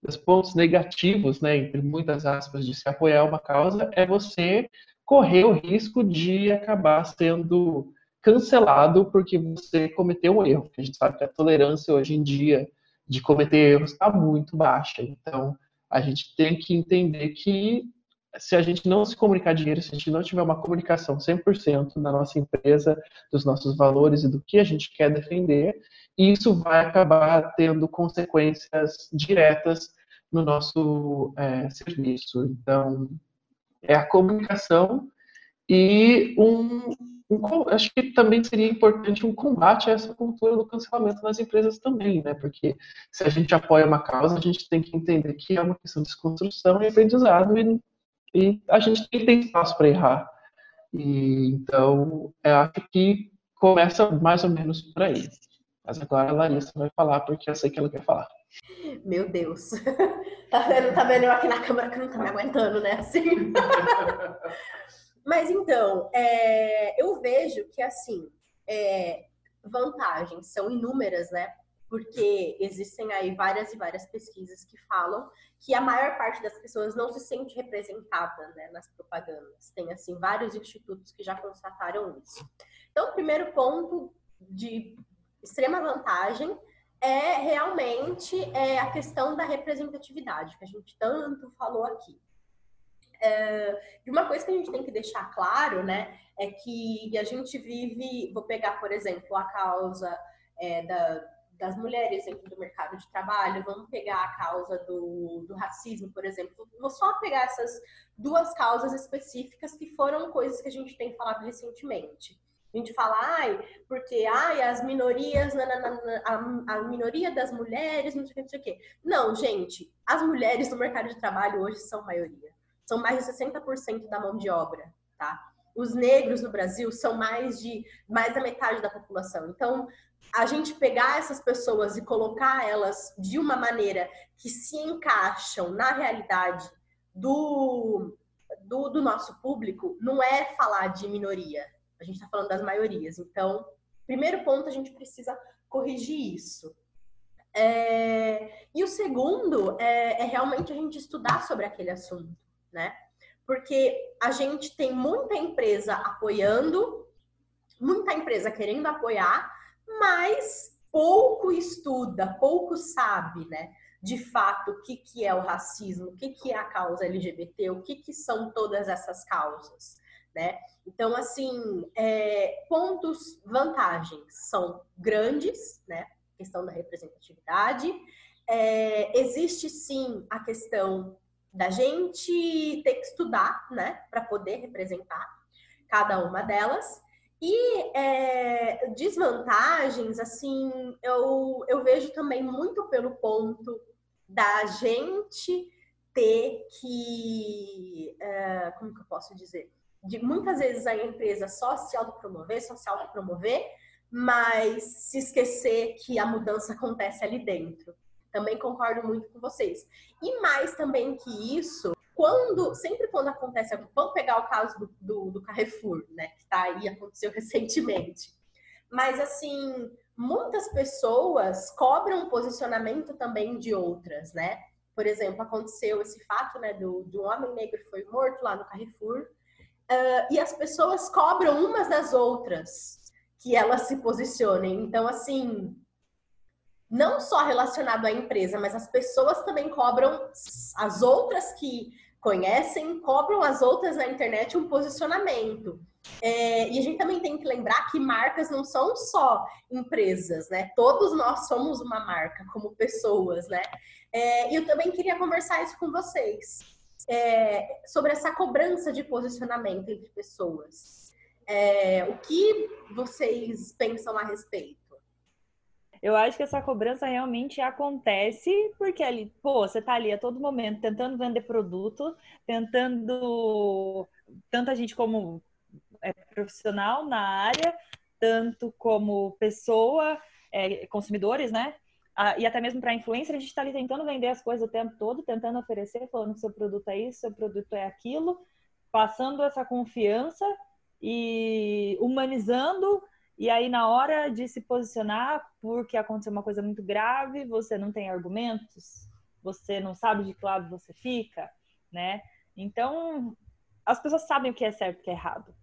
dos pontos negativos, né, entre muitas aspas, de se apoiar uma causa é você correr o risco de acabar sendo cancelado porque você cometeu um erro. A gente sabe que a tolerância hoje em dia de cometer erros está muito baixa. Então, a gente tem que entender que se a gente não se comunicar dinheiro, se a gente não tiver uma comunicação 100% na nossa empresa, dos nossos valores e do que a gente quer defender, isso vai acabar tendo consequências diretas no nosso é, serviço. Então, é a comunicação e um, um, acho que também seria importante um combate a essa cultura do cancelamento nas empresas também, né? Porque se a gente apoia uma causa, a gente tem que entender que é uma questão de desconstrução e aprendizado e, e a gente tem que ter espaço para errar. E, então, eu acho que começa mais ou menos por aí. Mas agora a Larissa vai falar porque eu sei que ela quer falar. Meu Deus. [laughs] Tá vendo, tá vendo eu aqui na câmera que não tá me aguentando, né? Assim. [laughs] Mas então, é, eu vejo que assim, é, vantagens são inúmeras, né? Porque existem aí várias e várias pesquisas que falam que a maior parte das pessoas não se sente representada né, nas propagandas. Tem assim vários institutos que já constataram isso. Então, o primeiro ponto de extrema vantagem é realmente é, a questão da representatividade, que a gente tanto falou aqui. E uma coisa que a gente tem que deixar claro, né, é que a gente vive, vou pegar, por exemplo, a causa é, da, das mulheres dentro do mercado de trabalho, vamos pegar a causa do, do racismo, por exemplo. Vou só pegar essas duas causas específicas que foram coisas que a gente tem falado recentemente. A gente fala, ai, porque ai, as minorias, a, a minoria das mulheres, não sei o que, não sei o que. Não, gente, as mulheres no mercado de trabalho hoje são maioria. São mais de 60% da mão de obra, tá? Os negros no Brasil são mais de mais da metade da população. Então, a gente pegar essas pessoas e colocar elas de uma maneira que se encaixam na realidade do, do, do nosso público, não é falar de minoria, a gente está falando das maiorias. Então, primeiro ponto, a gente precisa corrigir isso. É... E o segundo é, é realmente a gente estudar sobre aquele assunto, né? Porque a gente tem muita empresa apoiando, muita empresa querendo apoiar, mas pouco estuda, pouco sabe, né? De fato, o que, que é o racismo, o que, que é a causa LGBT, o que, que são todas essas causas né? Então, assim, é, pontos, vantagens são grandes, né? Questão da representatividade. É, existe sim a questão da gente ter que estudar, né, para poder representar cada uma delas. E é, desvantagens, assim, eu, eu vejo também muito pelo ponto da gente ter que, uh, como que eu posso dizer? De muitas vezes a empresa só se autopromover, só se autopromover, mas se esquecer que a mudança acontece ali dentro. Também concordo muito com vocês. E mais também que isso, quando sempre quando acontece, vamos pegar o caso do, do, do Carrefour, né, que tá aí, aconteceu [laughs] recentemente. Mas assim, muitas pessoas cobram posicionamento também de outras, né? Por exemplo, aconteceu esse fato, né, do, um homem negro que foi morto lá no Carrefour, uh, e as pessoas cobram umas das outras que elas se posicionem. Então, assim, não só relacionado à empresa, mas as pessoas também cobram as outras que conhecem, cobram as outras na internet um posicionamento. É, e a gente também tem que lembrar que marcas não são só empresas, né? Todos nós somos uma marca como pessoas, né? É, eu também queria conversar isso com vocês é, sobre essa cobrança de posicionamento entre pessoas. É, o que vocês pensam a respeito? Eu acho que essa cobrança realmente acontece porque ali, pô, você tá ali a todo momento tentando vender produto, tentando tanta gente como é, profissional na área, tanto como pessoa, é, consumidores, né? Ah, e até mesmo para influencer, a gente está ali tentando vender as coisas o tempo todo, tentando oferecer, falando que seu produto é isso, seu produto é aquilo, passando essa confiança e humanizando e aí, na hora de se posicionar, porque aconteceu uma coisa muito grave, você não tem argumentos, você não sabe de que lado você fica, né? Então, as pessoas sabem o que é certo e o que é errado.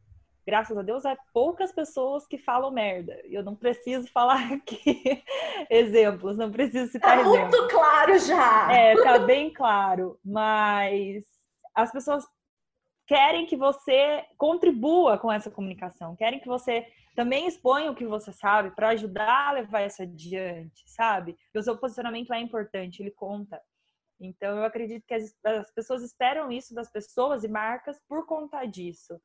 Graças a Deus, é poucas pessoas que falam merda. Eu não preciso falar [laughs] aqui exemplos, não preciso citar tá exemplos. muito claro já! É, tá bem claro. Mas as pessoas querem que você contribua com essa comunicação, querem que você também exponha o que você sabe para ajudar a levar isso adiante, sabe? o seu posicionamento é importante, ele conta. Então, eu acredito que as, as pessoas esperam isso das pessoas e marcas por conta disso.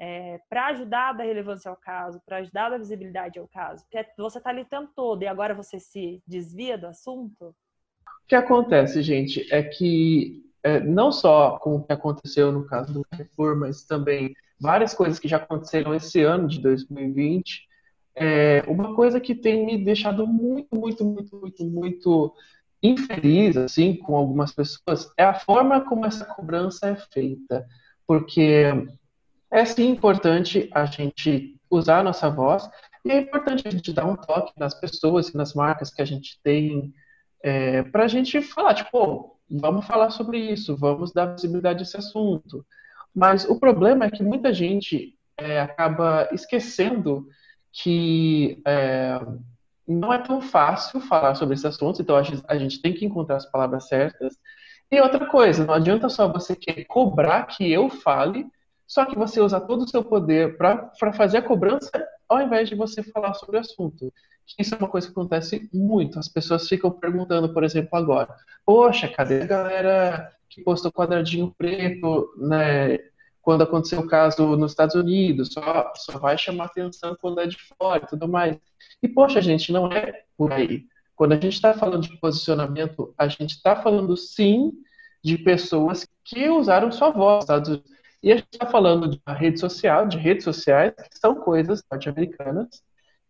É, para ajudar a dar relevância ao caso, para ajudar a dar visibilidade ao caso. Porque você está ali o tempo todo e agora você se desvia do assunto. O que acontece, gente, é que é, não só com o que aconteceu no caso do Carrefour, mas também várias coisas que já aconteceram esse ano de 2020. É, uma coisa que tem me deixado muito, muito, muito, muito, muito infeliz, assim, com algumas pessoas, é a forma como essa cobrança é feita. Porque é sim importante a gente usar a nossa voz e é importante a gente dar um toque nas pessoas e nas marcas que a gente tem é, para a gente falar, tipo, vamos falar sobre isso, vamos dar visibilidade a esse assunto. Mas o problema é que muita gente é, acaba esquecendo que é, não é tão fácil falar sobre esses assuntos, então a gente, tem que encontrar as palavras certas. E outra coisa, não adianta só você querer cobrar que eu fale, só que você usa todo o seu poder para fazer a cobrança ao invés de você falar sobre o assunto. Isso é uma coisa que acontece muito. As pessoas ficam perguntando, por exemplo, agora: Poxa, cadê a galera que postou quadradinho preto, né? Quando aconteceu o caso nos Estados Unidos, só, só vai chamar atenção quando é de fora e tudo mais. E, poxa, gente, não é por aí. Quando a gente está falando de posicionamento, a gente está falando sim de pessoas que usaram sua voz. Tá? E a gente está falando de rede social, de redes sociais, que são coisas norte-americanas,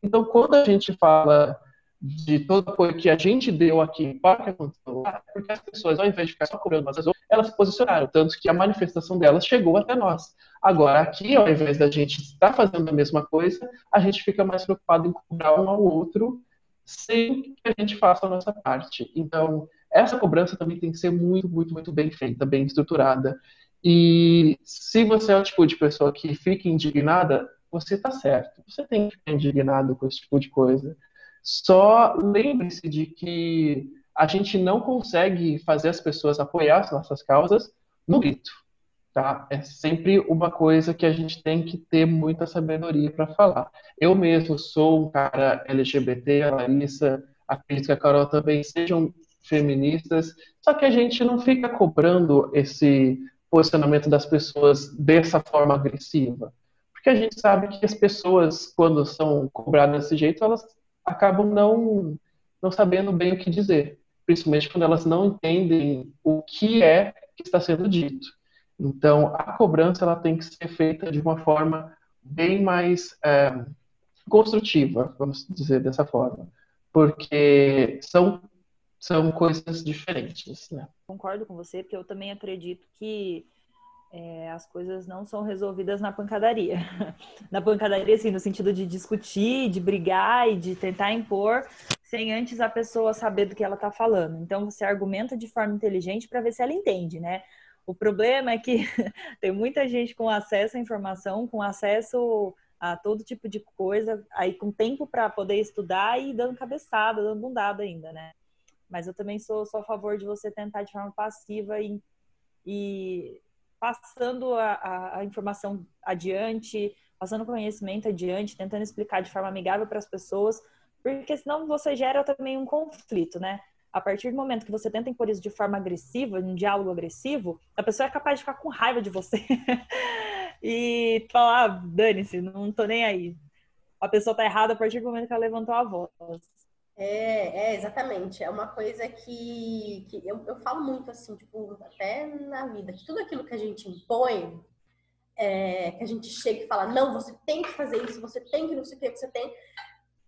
então, quando a gente fala de todo o apoio que a gente deu aqui para que aconteceu lá, porque as pessoas, ao invés de ficar só cobrando umas outras, elas se posicionaram, tanto que a manifestação delas chegou até nós. Agora, aqui, ao invés da gente estar fazendo a mesma coisa, a gente fica mais preocupado em cobrar um ao outro sem que a gente faça a nossa parte. Então, essa cobrança também tem que ser muito, muito, muito bem feita, bem estruturada. E se você é o tipo de pessoa que fica indignada, você está certo. Você tem que ficar indignado com esse tipo de coisa. Só lembre-se de que a gente não consegue fazer as pessoas apoiar as nossas causas no grito. Tá? É sempre uma coisa que a gente tem que ter muita sabedoria para falar. Eu mesmo sou um cara LGBT, a Larissa, a e a Carol também sejam feministas, só que a gente não fica cobrando esse posicionamento das pessoas dessa forma agressiva porque a gente sabe que as pessoas, quando são cobradas desse jeito, elas acabam não, não sabendo bem o que dizer, principalmente quando elas não entendem o que é que está sendo dito. Então, a cobrança ela tem que ser feita de uma forma bem mais é, construtiva, vamos dizer dessa forma, porque são são coisas diferentes, né? Concordo com você, porque eu também acredito que é, as coisas não são resolvidas na pancadaria. [laughs] na pancadaria, assim, no sentido de discutir, de brigar e de tentar impor, sem antes a pessoa saber do que ela está falando. Então, você argumenta de forma inteligente para ver se ela entende, né? O problema é que [laughs] tem muita gente com acesso à informação, com acesso a todo tipo de coisa, aí com tempo para poder estudar e dando cabeçada, dando bundada ainda, né? Mas eu também sou, sou a favor de você tentar de forma passiva e, e passando a, a, a informação adiante, passando conhecimento adiante, tentando explicar de forma amigável para as pessoas, porque senão você gera também um conflito, né? A partir do momento que você tenta impor isso de forma agressiva, um diálogo agressivo, a pessoa é capaz de ficar com raiva de você [laughs] e falar, ah, dane-se, não tô nem aí. A pessoa tá errada a partir do momento que ela levantou a voz. É, é, exatamente. É uma coisa que, que eu, eu falo muito assim, tipo, até na vida, que tudo aquilo que a gente impõe, é, que a gente chega e fala, não, você tem que fazer isso, você tem que não sei o que, você tem.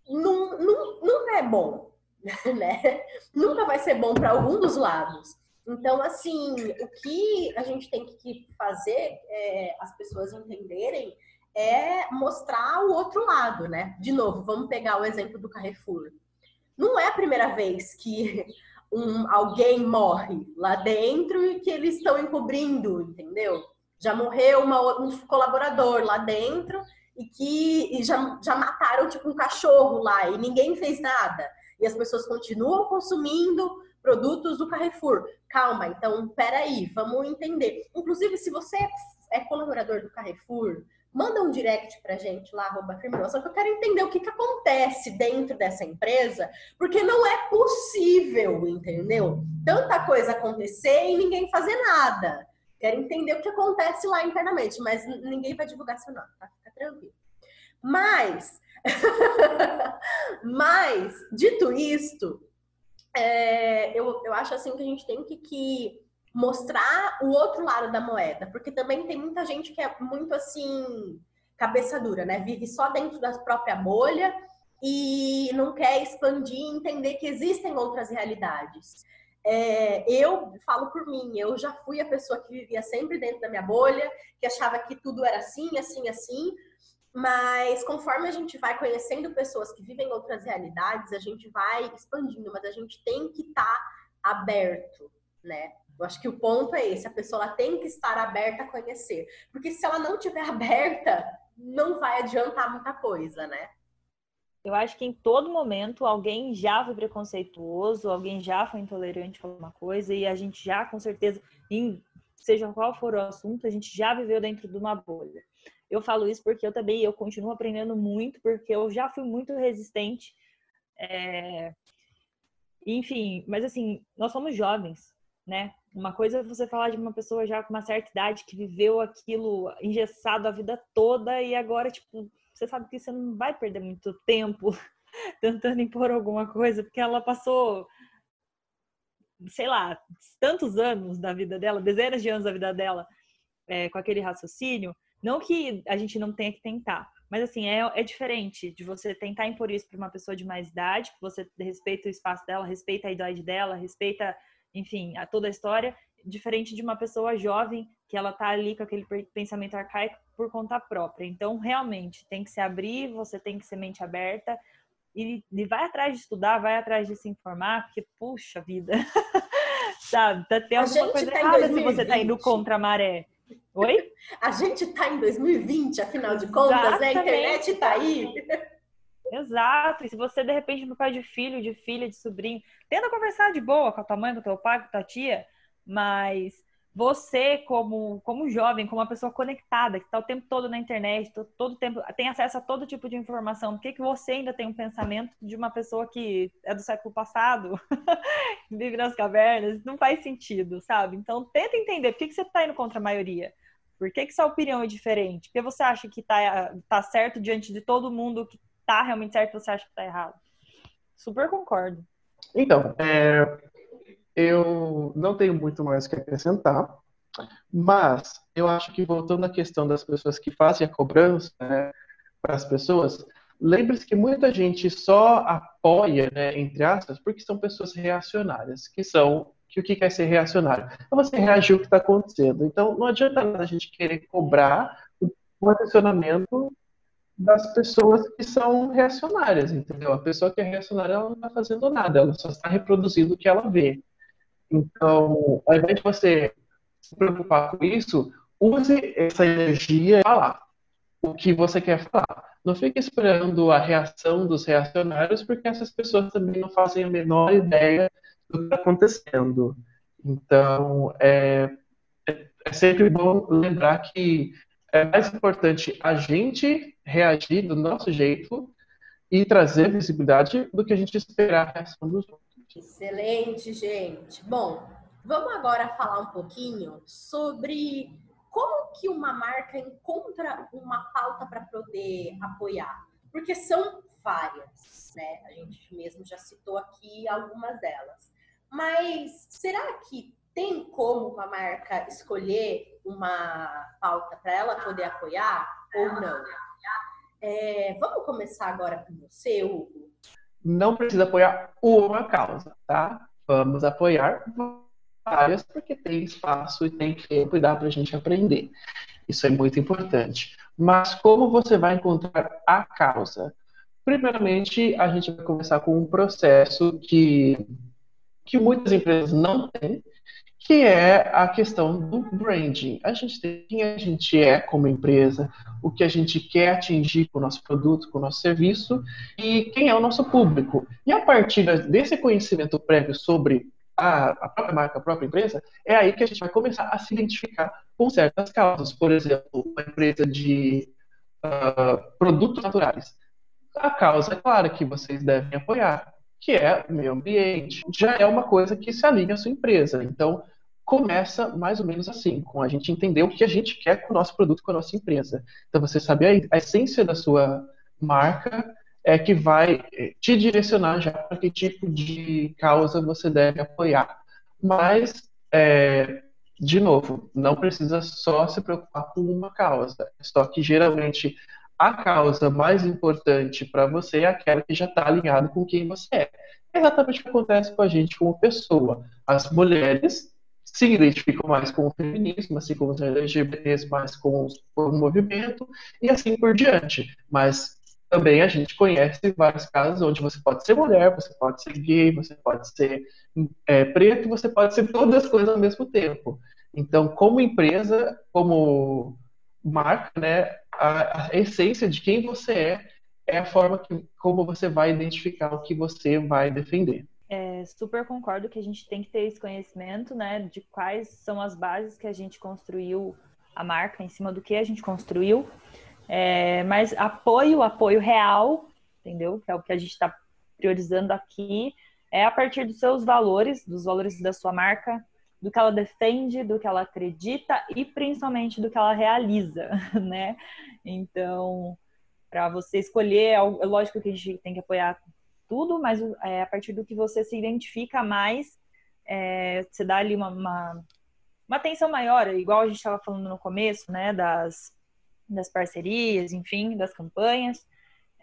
Não, não, nunca é bom, [laughs] né? Nunca vai ser bom para algum dos lados. Então, assim, o que a gente tem que fazer é, as pessoas entenderem é mostrar o outro lado, né? De novo, vamos pegar o exemplo do Carrefour. Não é a primeira vez que [laughs] um, alguém morre lá dentro e que eles estão encobrindo, entendeu? Já morreu uma, um colaborador lá dentro e que e já, já mataram tipo um cachorro lá e ninguém fez nada. E as pessoas continuam consumindo produtos do Carrefour. Calma, então peraí, vamos entender. Inclusive, se você é colaborador do Carrefour, manda um direct pra gente lá, arroba criminosa, que eu quero entender o que, que acontece dentro dessa empresa, porque não é possível, entendeu? Tanta coisa acontecer e ninguém fazer nada. Quero entender o que acontece lá internamente, mas ninguém vai divulgar seu nome, tá? Fica tranquilo. Mas, [laughs] mas, dito isto, é, eu, eu acho assim que a gente tem que, que mostrar o outro lado da moeda, porque também tem muita gente que é muito assim, cabeça dura, né? Vive só dentro da própria bolha e não quer expandir e entender que existem outras realidades. É, eu falo por mim, eu já fui a pessoa que vivia sempre dentro da minha bolha, que achava que tudo era assim, assim, assim, mas conforme a gente vai conhecendo pessoas que vivem outras realidades, a gente vai expandindo, mas a gente tem que estar tá aberto, né? Eu acho que o ponto é esse, a pessoa tem que estar aberta a conhecer. Porque se ela não estiver [laughs] aberta, não vai adiantar muita coisa, né? Eu acho que em todo momento alguém já foi preconceituoso, alguém já foi intolerante a alguma coisa, e a gente já, com certeza, em, seja qual for o assunto, a gente já viveu dentro de uma bolha. Eu falo isso porque eu também eu continuo aprendendo muito, porque eu já fui muito resistente. É... Enfim, mas assim, nós somos jovens, né? Uma coisa é você falar de uma pessoa já com uma certa idade que viveu aquilo engessado a vida toda e agora, tipo, você sabe que você não vai perder muito tempo [laughs] tentando impor alguma coisa, porque ela passou, sei lá, tantos anos da vida dela, dezenas de anos da vida dela, é, com aquele raciocínio, não que a gente não tenha que tentar, mas assim, é, é diferente de você tentar impor isso para uma pessoa de mais idade, que você respeita o espaço dela, respeita a idade dela, respeita, enfim, a toda a história, diferente de uma pessoa jovem que ela tá ali com aquele pensamento arcaico por conta própria. Então, realmente, tem que se abrir, você tem que ser mente aberta e, e vai atrás de estudar, vai atrás de se informar, porque, puxa vida, [laughs] sabe? Tá, tem alguma coisa tá errada se você tá indo contra a maré. Oi? [laughs] A gente está em 2020, afinal de contas, Exatamente. né? A internet está aí. Exato. E se você, de repente, no pai de filho, de filha, de sobrinho, tenta conversar de boa com a tua mãe, com o teu pai, com a tua tia, mas você, como, como jovem, como uma pessoa conectada, que está o tempo todo na internet, todo tempo tem acesso a todo tipo de informação, por que, que você ainda tem um pensamento de uma pessoa que é do século passado, [laughs] vive nas cavernas? Não faz sentido, sabe? Então, tenta entender por que, que você está indo contra a maioria. Por que, que sua opinião é diferente? Por que você acha que está tá certo diante de todo mundo que está realmente certo você acha que está errado? Super concordo. Então, é, eu não tenho muito mais o que acrescentar, mas eu acho que voltando à questão das pessoas que fazem a cobrança né, para as pessoas, lembre-se que muita gente só apoia, né, entre aspas, porque são pessoas reacionárias, que são que o que quer ser reacionário? É você reagir ao que está acontecendo. Então, não adianta a gente querer cobrar o atencionamento das pessoas que são reacionárias, entendeu? A pessoa que é reacionária, ela não está fazendo nada, ela só está reproduzindo o que ela vê. Então, ao invés de você se preocupar com isso, use essa energia e falar o que você quer falar. Não fique esperando a reação dos reacionários, porque essas pessoas também não fazem a menor ideia do que está acontecendo. Então, é, é, é sempre bom lembrar que é mais importante a gente reagir do nosso jeito e trazer visibilidade do que a gente esperar a reação dos outros. Excelente, gente. Bom, vamos agora falar um pouquinho sobre como que uma marca encontra uma pauta para poder apoiar. Porque são várias, né? A gente mesmo já citou aqui algumas delas. Mas será que tem como uma marca escolher uma pauta para ela poder apoiar ou não? É, vamos começar agora com você, Hugo. Não precisa apoiar uma causa, tá? Vamos apoiar várias, porque tem espaço e tem tempo e dá para a gente aprender. Isso é muito importante. Mas como você vai encontrar a causa? Primeiramente, a gente vai começar com um processo que, que muitas empresas não têm, que é a questão do branding. A gente tem quem a gente é como empresa, o que a gente quer atingir com o nosso produto, com o nosso serviço e quem é o nosso público. E a partir desse conhecimento prévio sobre a, a própria marca, a própria empresa, é aí que a gente vai começar a se identificar com certas causas. Por exemplo, uma empresa de uh, produtos naturais. A causa, é clara, que vocês devem apoiar que é meio ambiente, já é uma coisa que se alinha à sua empresa. Então, começa mais ou menos assim, com a gente entender o que a gente quer com o nosso produto, com a nossa empresa. Então, você saber a, essência da sua marca é que vai eh, te direcionar já para que tipo de causa você deve apoiar. Mas, é, de novo, não precisa só se preocupar com uma causa. Só que geralmente a causa mais importante para você é aquela que já está alinhada com quem você é. É exatamente o que acontece com a gente como pessoa. As mulheres se identificam mais com o feminismo, assim como os LGBTs mais com, o movimento, e assim por diante. Mas também a gente conhece vários casos onde você pode ser mulher, você pode ser gay, você pode ser é, preto, você pode ser todas as coisas ao mesmo tempo. Então, como empresa, como marca, né, a, a, essência de quem você é é a forma que, como você vai identificar o que você vai defender. É, super concordo que a gente tem que ter esse conhecimento, né, de quais são as bases que a gente construiu a marca, em cima do que a gente construiu. É, mas apoio, apoio real, entendeu? Que é o que a gente está priorizando aqui, é a partir dos seus valores, dos valores da sua marca, do que ela defende, do que ela acredita e principalmente do que ela realiza, [laughs] né? Então, para você escolher, é, é lógico que a gente tem que apoiar tudo, mas é, a partir do que você se identifica mais, é, você dá ali uma, uma, uma atenção maior, igual a gente estava falando no começo, né? Das, das parcerias, enfim, das campanhas.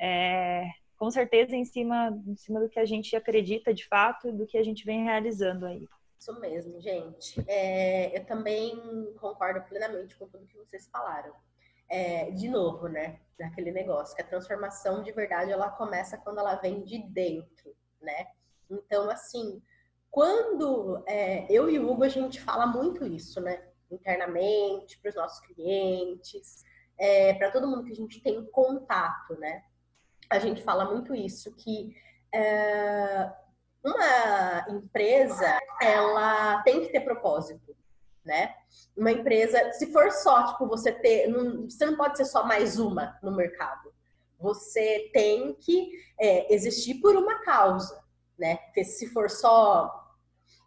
É, com certeza em cima, em cima do que a gente acredita de fato, do que a gente vem realizando aí. Isso mesmo, gente. É, eu também concordo plenamente com tudo que vocês falaram. É, de novo, né? Naquele negócio, que a transformação de verdade ela começa quando ela vem de dentro, né? Então, assim, quando é, eu e o Hugo a gente fala muito isso, né? Internamente, para os nossos clientes, é, para todo mundo que a gente tem contato, né? A gente fala muito isso, que é, uma empresa, ela tem que ter propósito, né? Uma empresa, se for só, tipo, você ter, não, você não pode ser só mais uma no mercado. Você tem que é, existir por uma causa, né? Porque se for só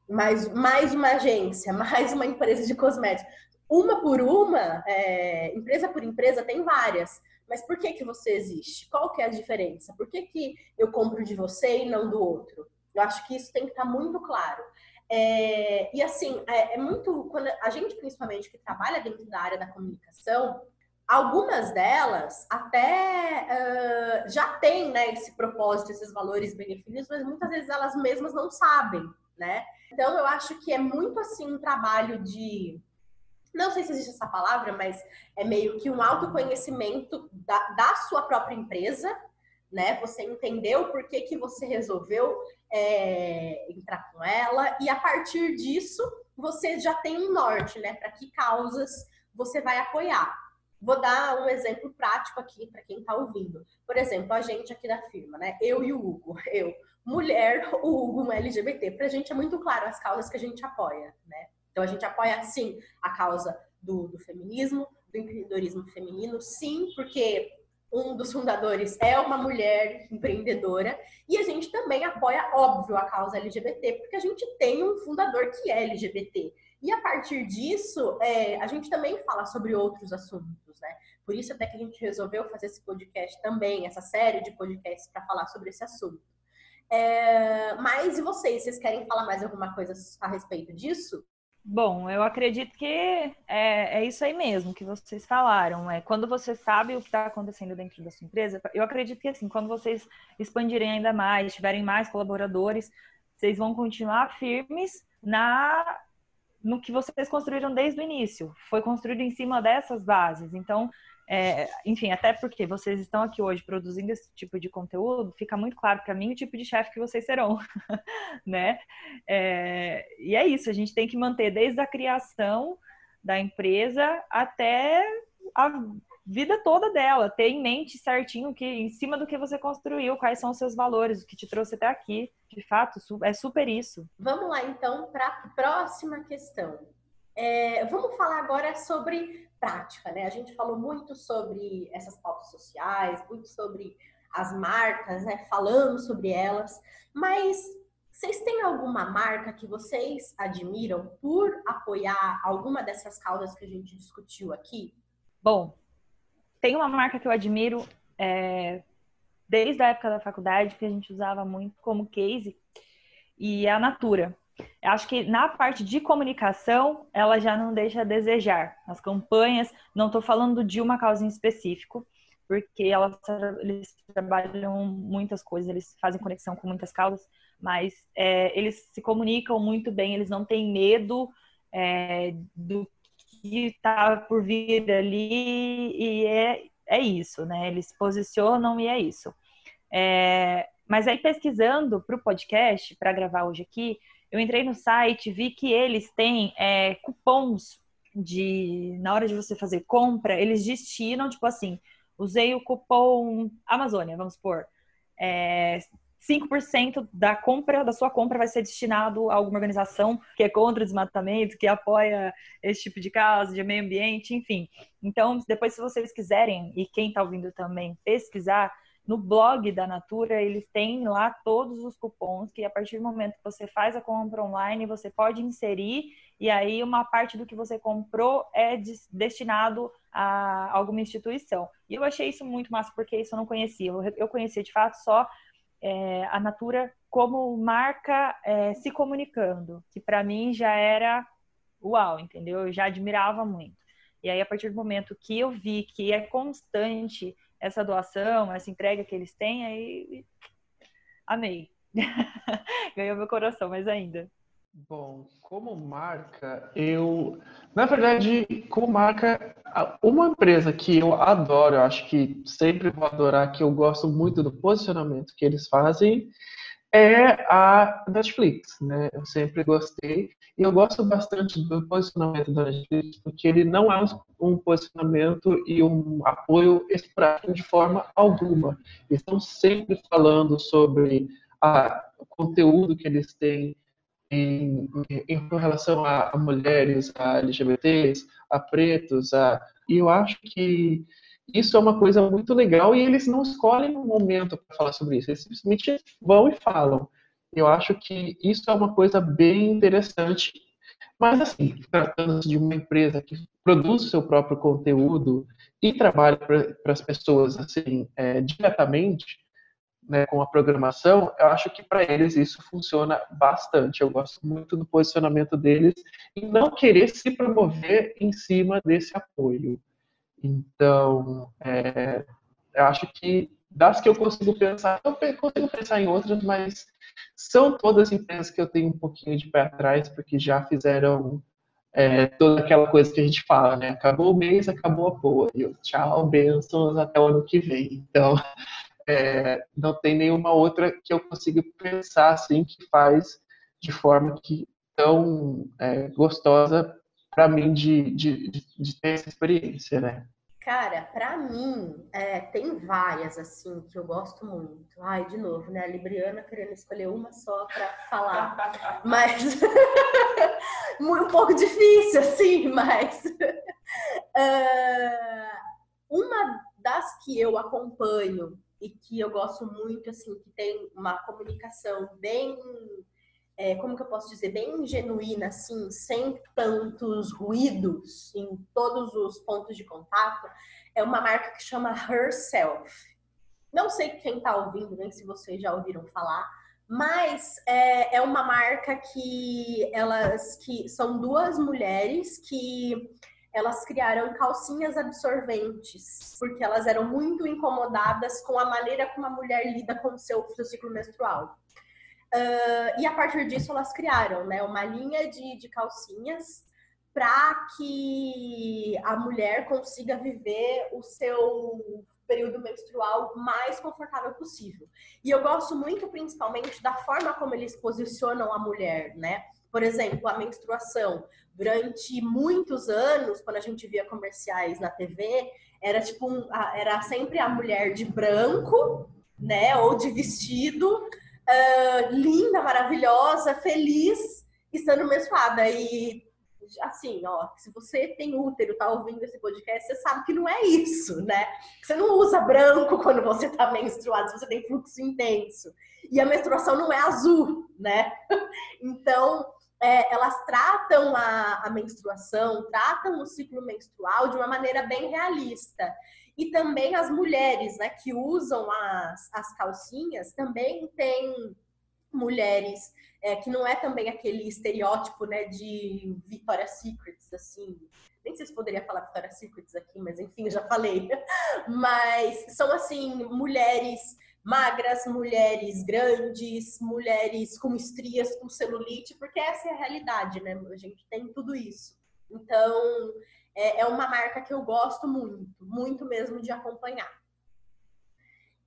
mais, mais uma agência, [laughs] mais uma empresa de cosméticos, uma por uma, é, empresa por empresa, tem várias. Mas por que que você existe? Qual que é a diferença? Por que que eu compro de você e não do outro? Eu acho que isso tem que estar muito claro. É, e assim, é, é, muito. Quando a gente, principalmente, que trabalha dentro da área da comunicação, algumas delas até uh, já têm né, esse propósito, esses valores bem definidos, mas muitas vezes elas mesmas não sabem, né? Então eu acho que é muito assim um trabalho de não sei se existe essa palavra, mas é meio que um autoconhecimento da, da sua própria empresa, né? Você entendeu por que, que você resolveu é, entrar com ela, e a partir disso você já tem um norte, né? Para que causas você vai apoiar. Vou dar um exemplo prático aqui para quem está ouvindo. Por exemplo, a gente aqui da firma, né? Eu e o Hugo. Eu, mulher, o Hugo, um LGBT. Para a gente é muito claro as causas que a gente apoia, né? Então a gente apoia sim a causa do, do feminismo, do empreendedorismo feminino, sim, porque um dos fundadores é uma mulher empreendedora e a gente também apoia, óbvio, a causa LGBT, porque a gente tem um fundador que é LGBT. E a partir disso, é, a gente também fala sobre outros assuntos, né? Por isso até que a gente resolveu fazer esse podcast também, essa série de podcasts para falar sobre esse assunto. É, mas e vocês? Vocês querem falar mais alguma coisa a respeito disso? Bom, eu acredito que é, é isso aí mesmo que vocês falaram. É quando você sabe o que está acontecendo dentro da sua empresa, eu acredito que assim, quando vocês expandirem ainda mais, tiverem mais colaboradores, vocês vão continuar firmes na no que vocês construíram desde o início. Foi construído em cima dessas bases. Então, é, enfim, até porque vocês estão aqui hoje produzindo esse tipo de conteúdo, fica muito claro para mim o tipo de chefe que vocês serão, [laughs] né? É, e é isso, a gente tem que manter desde a criação da empresa até a vida toda dela, ter em mente certinho que em cima do que você construiu, quais são os seus valores, o que te trouxe até aqui. De fato, é super isso. Vamos lá então para a próxima questão. É, vamos falar agora sobre prática, né? A gente falou muito sobre essas pautas sociais, muito sobre as marcas, né? Falando sobre elas, mas vocês têm alguma marca que vocês admiram por apoiar alguma dessas causas que a gente discutiu aqui? Bom, tem uma marca que eu admiro é, desde a época da faculdade, que a gente usava muito como case, e é a Natura. Acho que na parte de comunicação, ela já não deixa a desejar. As campanhas, não estou falando de uma causa em específico, porque elas, eles trabalham muitas coisas, eles fazem conexão com muitas causas, mas é, eles se comunicam muito bem, eles não têm medo é, do que está por vir ali, e é, é isso, né? Eles se posicionam e é isso. É, mas aí, pesquisando para o podcast, para gravar hoje aqui, eu entrei no site, vi que eles têm é, cupons de na hora de você fazer compra, eles destinam, tipo assim, usei o cupom Amazônia, vamos supor. É, 5% da compra, da sua compra, vai ser destinado a alguma organização que é contra o desmatamento, que apoia esse tipo de causa, de meio ambiente, enfim. Então, depois, se vocês quiserem, e quem está ouvindo também, pesquisar, no blog da Natura, eles têm lá todos os cupons que a partir do momento que você faz a compra online, você pode inserir e aí uma parte do que você comprou é destinado a alguma instituição. E eu achei isso muito massa porque isso eu não conhecia. Eu conhecia de fato só é, a Natura como marca é, se comunicando, que para mim já era uau, entendeu? Eu já admirava muito. E aí, a partir do momento que eu vi que é constante essa doação, essa entrega que eles têm, aí amei. [laughs] Ganhou meu coração, mas ainda. Bom, como marca, eu. Na verdade, como marca, uma empresa que eu adoro, eu acho que sempre vou adorar, que eu gosto muito do posicionamento que eles fazem, é a Netflix, né? Eu sempre gostei e eu gosto bastante do posicionamento da Netflix porque ele não é um posicionamento e um apoio esporádico de forma alguma. Eles estão sempre falando sobre a, o conteúdo que eles têm em, em relação a, a mulheres, a LGBTs, a pretos, a, e eu acho que isso é uma coisa muito legal e eles não escolhem um momento para falar sobre isso, eles simplesmente vão e falam. Eu acho que isso é uma coisa bem interessante. Mas, assim, tratando-se de uma empresa que produz o seu próprio conteúdo e trabalha para as pessoas, assim, é, diretamente, né, com a programação, eu acho que para eles isso funciona bastante. Eu gosto muito do posicionamento deles e não querer se promover em cima desse apoio. Então, é, eu acho que das que eu consigo pensar, eu consigo pensar em outras, mas são todas empresas que eu tenho um pouquinho de pé atrás, porque já fizeram é, toda aquela coisa que a gente fala, né? Acabou o mês, acabou a boa. E eu, tchau, bênçãos, até o ano que vem. Então, é, não tem nenhuma outra que eu consiga pensar assim que faz de forma que tão é, gostosa para mim de, de, de, ter essa experiência, né? Cara, para mim, é, tem várias, assim, que eu gosto muito. Ai, de novo, né? A Libriana querendo escolher uma só para falar. Mas. [laughs] um pouco difícil, assim, mas. uh, [laughs] uma das que eu acompanho e que eu gosto muito, assim, que tem uma comunicação bem, é, como que eu posso dizer, bem genuína, assim, sem tantos ruídos em todos os pontos de contato, é uma marca que chama Herself. Não sei quem está ouvindo, nem se vocês já ouviram falar, mas é, é uma marca que elas que são duas mulheres que elas criaram calcinhas absorventes, porque elas eram muito incomodadas com a maneira como a mulher lida com o seu, seu ciclo menstrual. Uh, e a partir disso elas criaram né, uma linha de, de calcinhas para que a mulher consiga viver o seu período menstrual mais confortável possível. E eu gosto muito, principalmente, da forma como eles posicionam a mulher, né? Por exemplo, a menstruação. Durante muitos anos, quando a gente via comerciais na TV, era tipo um, era sempre a mulher de branco, né, ou de vestido, uh, linda, maravilhosa, feliz, estando menstruada. E assim, ó, se você tem útero, tá ouvindo esse podcast, você sabe que não é isso, né? Você não usa branco [laughs] quando você tá menstruado, se você tem fluxo intenso. E a menstruação não é azul, né? [laughs] Então, é, elas tratam a, a, menstruação, tratam o ciclo menstrual de uma maneira bem realista. E também as mulheres né, que usam as, as calcinhas, também tem mulheres é, que não é também aquele estereótipo né, de Victoria's Secrets, assim. Nem sei se poderia falar Victoria's Secrets aqui, mas enfim, já falei. [laughs] Mas são, assim, mulheres magras, mulheres grandes, mulheres com estrias, com celulite, porque essa é a realidade, né? A gente tem tudo isso. Então, é, é uma marca que eu gosto muito, muito mesmo de acompanhar.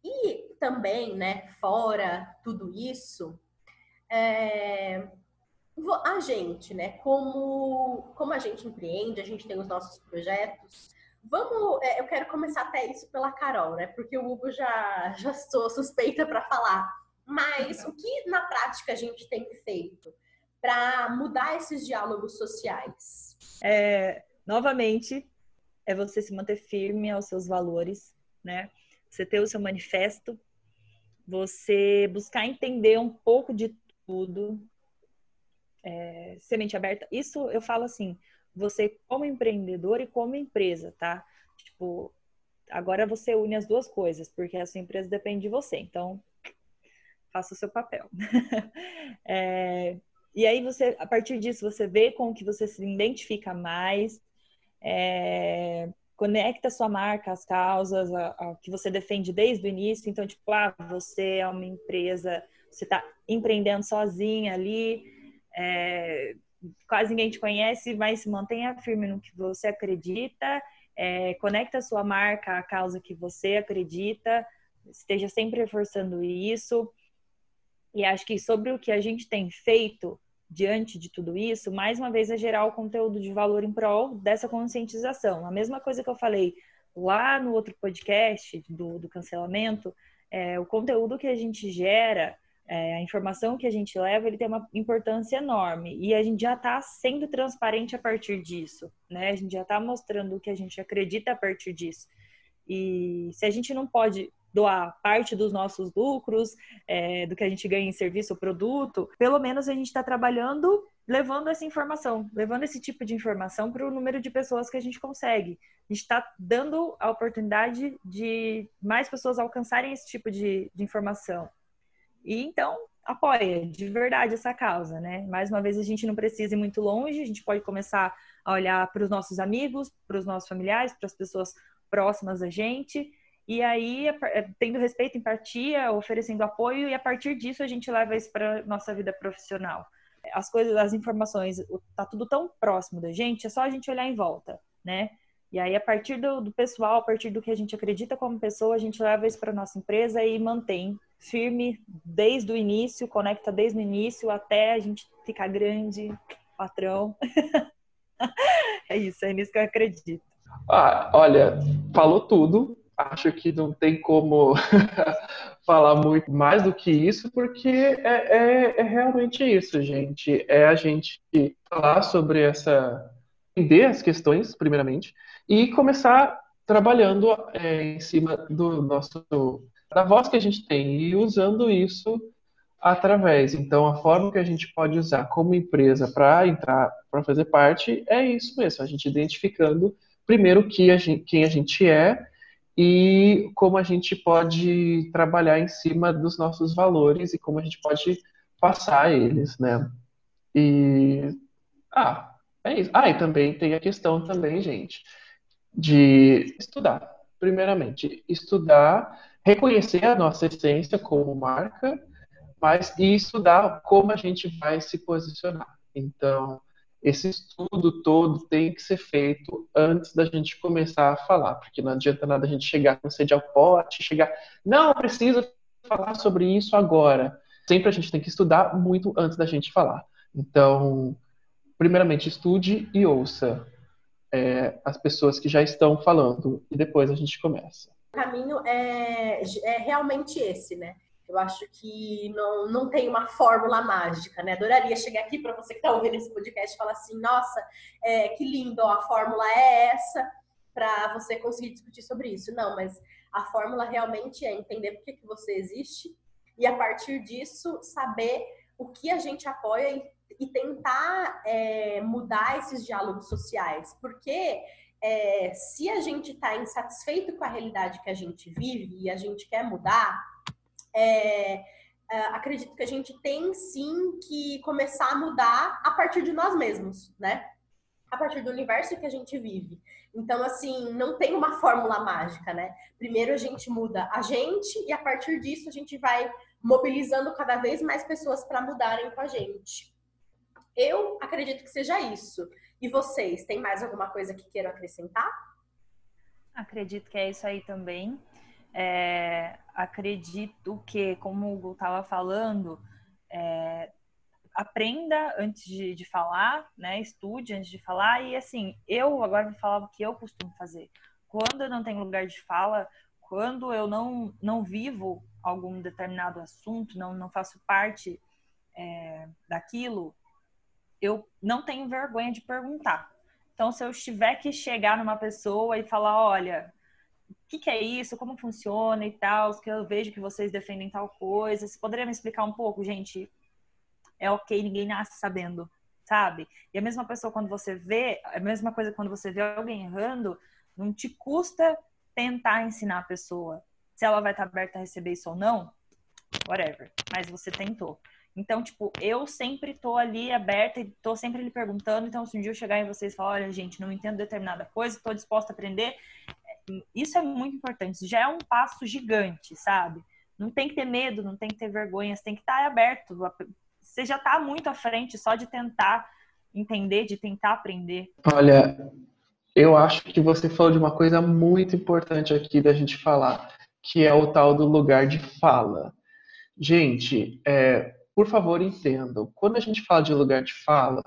E também, né, fora tudo isso, é, a gente, né, como, como a gente empreende, a gente tem os nossos projetos, Vamos, é, eu quero começar até isso pela Carol, né? Porque o Hugo já, [laughs] já sou suspeita para falar. Mas o que na prática a gente tem feito para mudar esses diálogos sociais? É, novamente, é você se manter firme aos seus valores, né? Você ter o seu manifesto, você buscar entender um pouco de tudo, é, semente aberta. Isso eu falo assim, você como empreendedor e como empresa, tá? Tipo, agora você une as duas coisas, porque a sua empresa depende de você. Então, faça o seu papel. [laughs] é, e aí você, a partir disso, você vê com o que você se identifica mais, é, conecta a sua marca às causas a, a, que você defende desde o início. Então, tipo, ah, você é uma empresa, você está empreendendo sozinha ali, é, quase ninguém te conhece, mas se mantenha firme no que você acredita, é, conecta a sua marca à causa que você acredita, esteja sempre reforçando isso. E acho que sobre o que a gente tem feito diante de tudo isso, mais uma vez é gerar o conteúdo de valor em prol dessa conscientização. A mesma coisa que eu falei lá no outro podcast do, do cancelamento, é, o conteúdo que a gente gera é, a informação que a gente leva ele tem uma importância enorme e a gente já está sendo transparente a partir disso, né? A gente já está mostrando o que a gente acredita a partir disso. E se a gente não pode doar parte dos nossos lucros, é, do que a gente ganha em serviço ou produto, pelo menos a gente está trabalhando levando essa informação, levando esse tipo de informação para o número de pessoas que a gente consegue. A gente está dando a oportunidade de mais pessoas alcançarem esse tipo de, de informação. E então, apoia de verdade essa causa, né? Mais uma vez, a gente não precisa ir muito longe, a gente pode começar a olhar para os nossos amigos, para os nossos familiares, para as pessoas próximas a gente, e aí, é, tendo respeito, empatia, oferecendo apoio, e a partir disso a gente leva isso para nossa vida profissional. As coisas, as informações, tá tudo tão próximo da gente, é só a gente olhar em volta, né? E aí, a partir do, do pessoal, a partir do que a gente acredita como pessoa, a gente leva isso para nossa empresa e mantém firme desde o início, conecta desde o início até a gente ficar grande, patrão. [laughs] é isso, é nisso que eu acredito. Ah, olha, falou tudo. Acho que não tem como [laughs] falar muito mais do que isso, porque é, é, é, realmente isso, gente. É a gente falar sobre essa. entender as questões, primeiramente, e começar trabalhando é, em cima do nosso da voz que a gente tem e usando isso através. Então, a forma que a gente pode usar como empresa para entrar, para fazer parte, é isso mesmo, a gente identificando primeiro que a gente, quem a gente é e como a gente pode trabalhar em cima dos nossos valores e como a gente pode passar eles, né? E ah, é isso. Ah, e também tem a questão também, gente, de estudar. Primeiramente, estudar, reconhecer a nossa essência como marca, mas e estudar como a gente vai se posicionar. Então, esse estudo todo tem que ser feito antes da gente começar a falar, porque não adianta nada a gente chegar com sede ao pote, chegar, não, preciso falar sobre isso agora. Sempre a gente tem que estudar muito antes da gente falar. Então, primeiramente, estude e ouça é, as pessoas que já estão falando, e depois a gente começa. O caminho é, é realmente esse, né? Eu acho que não, não tem uma fórmula mágica, né? Adoraria chegar aqui para você que está ouvindo esse podcast e falar assim: nossa, é, que lindo, ó, a fórmula é essa, para você conseguir discutir sobre isso. Não, mas a fórmula realmente é entender por que, que você existe e, a partir disso, saber o que a gente apoia e, e tentar é, mudar esses diálogos sociais. Porque é, se a gente está insatisfeito com a realidade que a gente vive e a gente quer mudar é, é, acredito que a gente tem sim que começar a mudar a partir de nós mesmos, né? A partir do universo que a gente vive. Então, assim, não tem uma fórmula mágica, né? Primeiro a gente muda a gente e a partir disso a gente vai mobilizando cada vez mais pessoas para mudarem com a gente. Eu acredito que seja isso. E vocês, tem mais alguma coisa que queiram acrescentar? Acredito que é isso aí também. É, acredito que, como o Hugo estava falando, é, aprenda antes de, de, falar, né? Estude antes de falar. E assim, eu agora vou falar o que eu costumo fazer. Quando eu não tenho lugar de fala, quando eu não, não vivo algum determinado assunto, não, não faço parte é, daquilo, eu não tenho vergonha de perguntar. Então, se eu tiver que chegar numa pessoa e falar, olha, o que, que, é isso, como funciona e tal, que eu vejo que vocês defendem tal coisa. Você poderia me explicar um pouco, gente? É ok, ninguém nasce sabendo, sabe? E a mesma pessoa quando você vê, a mesma coisa quando você vê alguém errando, não te custa tentar ensinar a pessoa. Se ela vai estar aberta a receber isso ou não, whatever. Mas você tentou. Então, tipo, eu sempre tô ali aberta e tô sempre lhe perguntando. Então, se um dia eu chegar em vocês e falar, olha, gente, não entendo determinada coisa, tô disposta a aprender, isso é muito importante. Já é um passo gigante, sabe? Não tem que ter medo, não tem que ter vergonha, você tem que estar aberto. Você já está muito à frente só de tentar entender, de tentar aprender. Olha, eu acho que você falou de uma coisa muito importante aqui da gente falar, que é o tal do lugar de fala. Gente, é, por favor, entendam. Quando a gente fala de lugar de fala,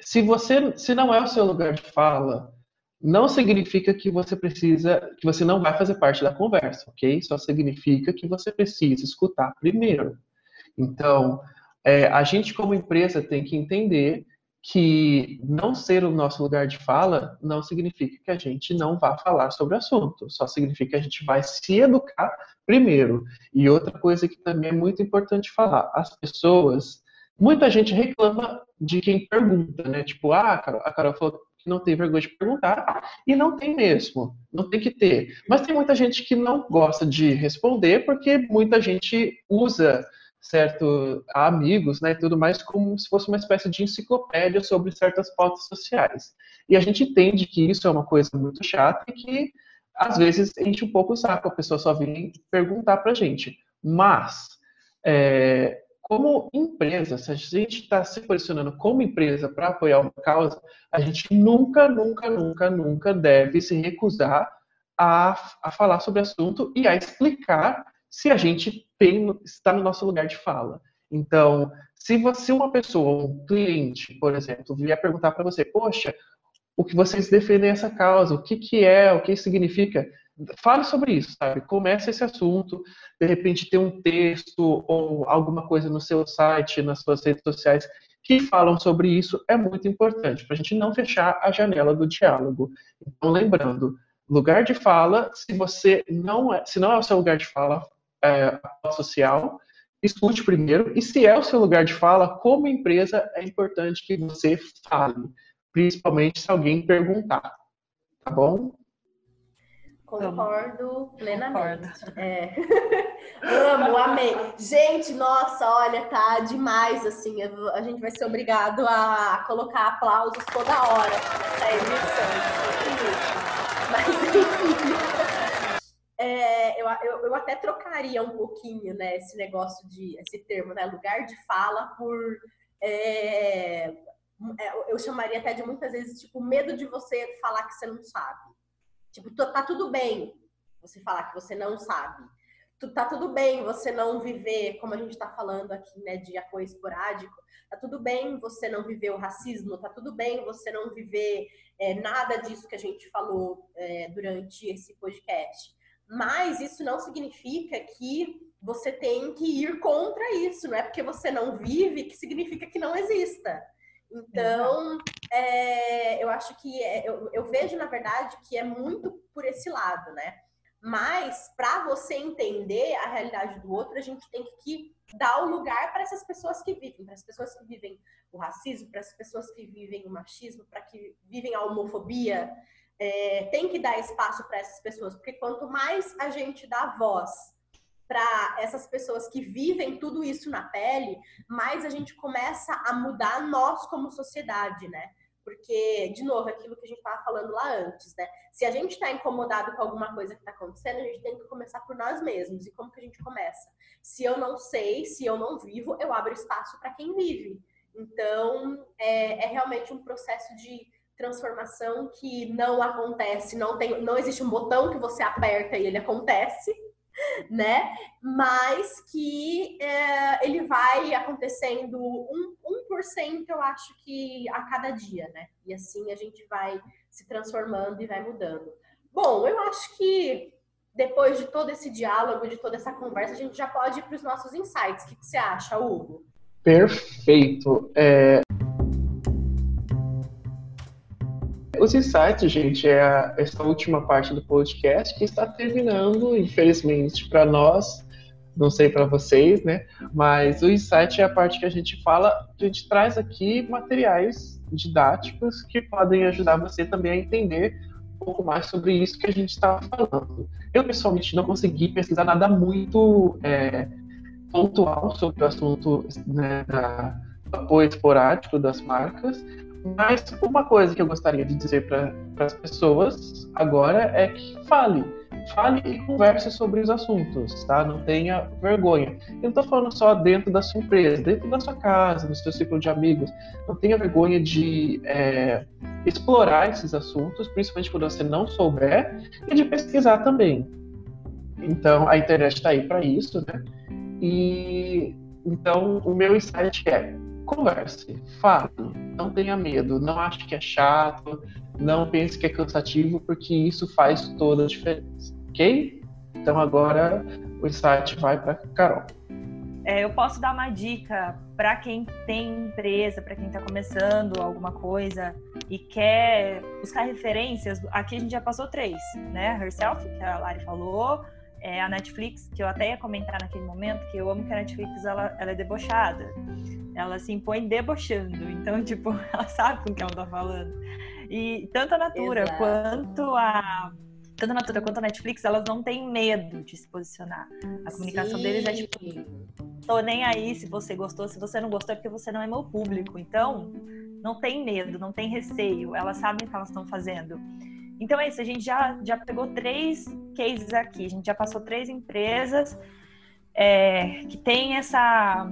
se você, se não é o seu lugar de fala, não significa que você precisa, que você não vai fazer parte da conversa, ok? Só significa que você precisa escutar primeiro. Então, é, a gente como empresa tem que entender que não ser o nosso lugar de fala não significa que a gente não vá falar sobre o assunto, só significa que a gente vai se educar primeiro. E outra coisa que também é muito importante falar: as pessoas. Muita gente reclama de quem pergunta, né? Tipo, ah, a Carol falou que não tem vergonha de perguntar, e não tem mesmo, não tem que ter. Mas tem muita gente que não gosta de responder porque muita gente usa certo amigos, né, tudo mais como se fosse uma espécie de enciclopédia sobre certas pautas sociais. E a gente entende que isso é uma coisa muito chata e que às vezes enche um pouco o saco, a pessoa só vem perguntar para gente. Mas, é, como empresa, se a gente está se posicionando como empresa para apoiar uma causa, a gente nunca, nunca, nunca, nunca deve se recusar a, a falar sobre o assunto e a explicar se a gente tem, está no nosso lugar de fala. Então, se você, uma pessoa, um cliente, por exemplo, vier perguntar para você, poxa, o que vocês defendem essa causa, o que, que é, o que significa, fale sobre isso, sabe? Comece esse assunto, de repente ter um texto ou alguma coisa no seu site, nas suas redes sociais que falam sobre isso é muito importante para a gente não fechar a janela do diálogo. Então, lembrando, lugar de fala, se você não é, se não é o seu lugar de fala, é, social, escute primeiro, e se é o seu lugar de fala, como empresa, é importante que você fale, principalmente se alguém perguntar, tá bom? Concordo plenamente. Concordo. É. [laughs] Amo, amei. Gente, nossa, olha, tá demais, assim, a gente vai ser obrigado a colocar aplausos toda hora nessa emissão. Mas, enfim [laughs] é, eu, eu, eu, até trocaria um pouquinho, né, esse negócio de, esse termo, né, lugar de fala por, é, é eu chamaria até de muitas vezes, tipo, medo de você falar que você não sabe. Tipo, tá tudo bem você falar que você não sabe. Tá tudo bem você não viver, como a gente tá falando aqui, né, de apoio esporádico, tá tudo bem você não viver o racismo, tá tudo bem você não viver é, nada disso que a gente falou é, durante esse podcast. Mas isso não significa que você tem que ir contra isso, não é porque você não vive que significa que não exista. Então, é, eu acho que é, eu, eu, vejo, na verdade, que é muito por esse lado, né? Mas, para você entender a realidade do outro, a gente tem que dar o lugar para essas pessoas que vivem, para as pessoas que vivem o racismo, para as pessoas que vivem o machismo, para que vivem a homofobia, é, tem que dar espaço para essas pessoas, porque quanto mais a gente dá voz para essas pessoas que vivem tudo isso na pele, mais a gente começa a mudar nós como sociedade, né? Porque, de novo, aquilo que a gente estava falando lá antes, né? Se a gente está incomodado com alguma coisa que está acontecendo, a gente tem que começar por nós mesmos. E como que a gente começa? Se eu não sei, se eu não vivo, eu abro espaço para quem vive. Então, é, é realmente um processo de transformação que não acontece, não tem, não existe um botão que você aperta e ele acontece, [laughs] né? Mas que é, ele vai acontecendo um, 1%, eu acho que a cada dia, né? E assim a gente vai se transformando e vai mudando. Bom, eu acho que depois de todo esse diálogo, de toda essa conversa, a gente já pode ir para os nossos insights. O que, que você acha, Hugo? Perfeito. É... Os insights, gente, é a, essa última parte do podcast que está terminando, infelizmente, para nós, não sei para vocês, né? Mas o insight é a parte que a gente fala, a gente traz aqui materiais didáticos que podem ajudar você também a entender um pouco mais sobre isso que a gente estava falando. Eu, pessoalmente, não consegui pesquisar nada muito é, pontual sobre o assunto né, da, apoio esporádico das marcas, mas uma coisa que eu gostaria de dizer para as pessoas agora é que fale. Fale e converse sobre os assuntos, tá? Não tenha vergonha. Eu não estou falando só dentro da sua empresa, dentro da sua casa, no seu ciclo de amigos. Não tenha vergonha de é, explorar esses assuntos, principalmente quando você não souber, e de pesquisar também. Então, a internet está aí para isso, né? E então, o meu insight é converse, fale, não tenha medo, não ache que é chato, não pense que é cansativo, porque isso faz toda a diferença, ok? Então agora o insight vai para Carol. é, eu posso dar uma dica para quem tem empresa, para quem está começando alguma coisa e quer buscar referências. Aqui a gente já passou três, né? Herself, que a Lari falou, é a Netflix, que eu até ia comentar naquele momento, que eu amo que a Netflix ela, ela é debochada. Ela se impõe debochando. Então, [laughs] tipo, ela sabe com o que ela tá falando. E tanto a Natura Exato. quanto a tanto a Natura quanto a Netflix, elas não têm medo de se posicionar. A comunicação Sim. deles é tipo, tô nem aí se você gostou, se você não gostou é porque você não é meu público. Então, não tem medo, não tem receio. Elas sabem o que elas estão fazendo. Então é isso, a gente já, já pegou três cases aqui, a gente já passou três empresas é, que tem essa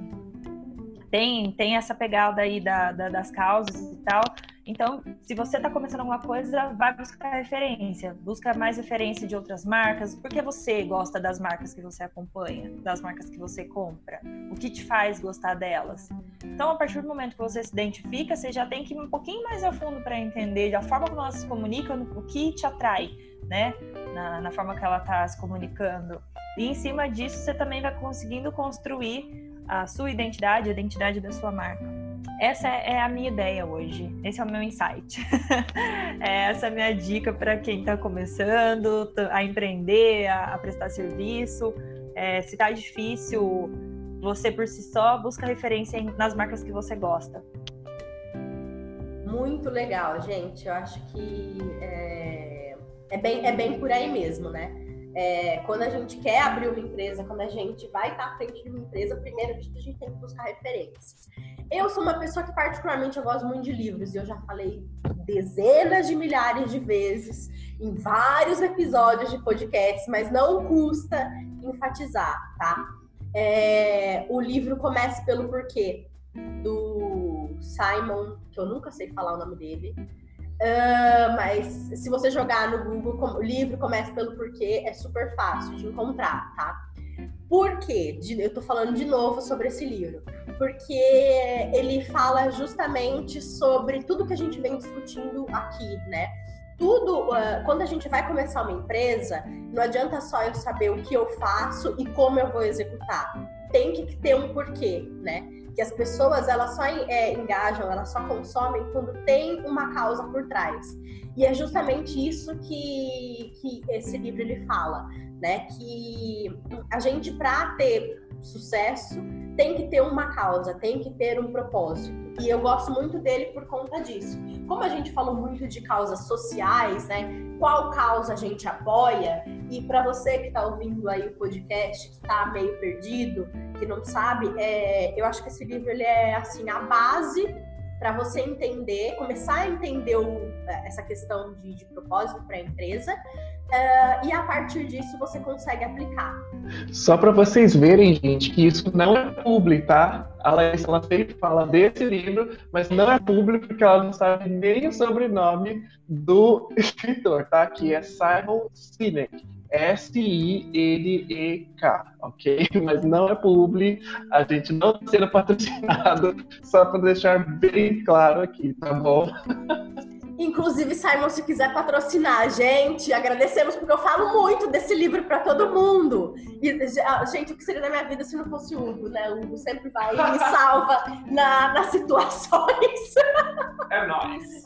tem, tem essa pegada aí da, da, das causas e tal. Então, se você está começando alguma coisa, vai buscar referência, busca mais referência de outras marcas, porque você gosta das marcas que você acompanha, das marcas que você compra, o que te faz gostar delas. Então, a partir do momento que você se identifica, você já tem que ir um pouquinho mais a fundo para entender a forma como elas se comunicam, o que te atrai, né, na, na forma que ela está se comunicando. E em cima disso, você também vai conseguindo construir a sua identidade, a identidade da sua marca. Essa é a minha ideia hoje. Esse é o meu insight. [laughs] é essa é a minha dica para quem está começando a empreender, a, prestar serviço. É, se está difícil, você por si só busca referência nas marcas que você gosta. Muito legal, gente. Eu acho que é, é, bem, é bem por aí mesmo, né? É, quando a gente quer abrir uma empresa, quando a gente vai estar à frente de uma empresa, primeiro a gente tem que buscar referências. Eu sou uma pessoa que particularmente eu gosto muito de livros e eu já falei dezenas de milhares de vezes em vários episódios de podcast, mas não custa enfatizar, tá? É, o livro Comece pelo Porquê, do Simon, que eu nunca sei falar o nome dele, Uh, mas se você jogar no Google o livro Comece pelo Porquê, é super fácil de encontrar, tá? Por quê? Eu tô falando de novo sobre esse livro. Porque ele fala justamente sobre tudo que a gente vem discutindo aqui, né? Tudo, uh, quando a gente vai começar uma empresa, não adianta só eu saber o que eu faço e como eu vou executar. Tem que ter um porquê, né? Que as pessoas elas só é, engajam, elas só consomem quando tem uma causa por trás. E é justamente isso que, que esse livro ele fala, né? Que a gente para ter sucesso tem que ter uma causa, tem que ter um propósito. E eu gosto muito dele por conta disso. Como a gente falou muito de causas sociais, né? Qual causa a gente apoia? E para você que está ouvindo aí o podcast, que está meio perdido, que não sabe, é, eu acho que esse livro ele é assim a base para você entender, começar a entender o, essa questão de, de propósito para a empresa Uh, e a partir disso você consegue aplicar. Só para vocês verem, gente, que isso não é público, tá? A Laís, ela sempre fala desse livro, mas não é público porque ela não sabe nem o sobrenome do [laughs] escritor, tá? Que é Simon Sinek. S-I-N-E-K, ok? [laughs] Mas não é publi, a gente não está sendo patrocinado, [laughs] só para deixar bem claro aqui, tá bom? Inclusive, Simon, se quiser patrocinar a gente, agradecemos, porque eu falo muito desse livro para todo mundo. E, gente, o que seria da minha vida se não fosse o Hugo, né? O Hugo sempre vai e me salva na, nas situações. É nóis.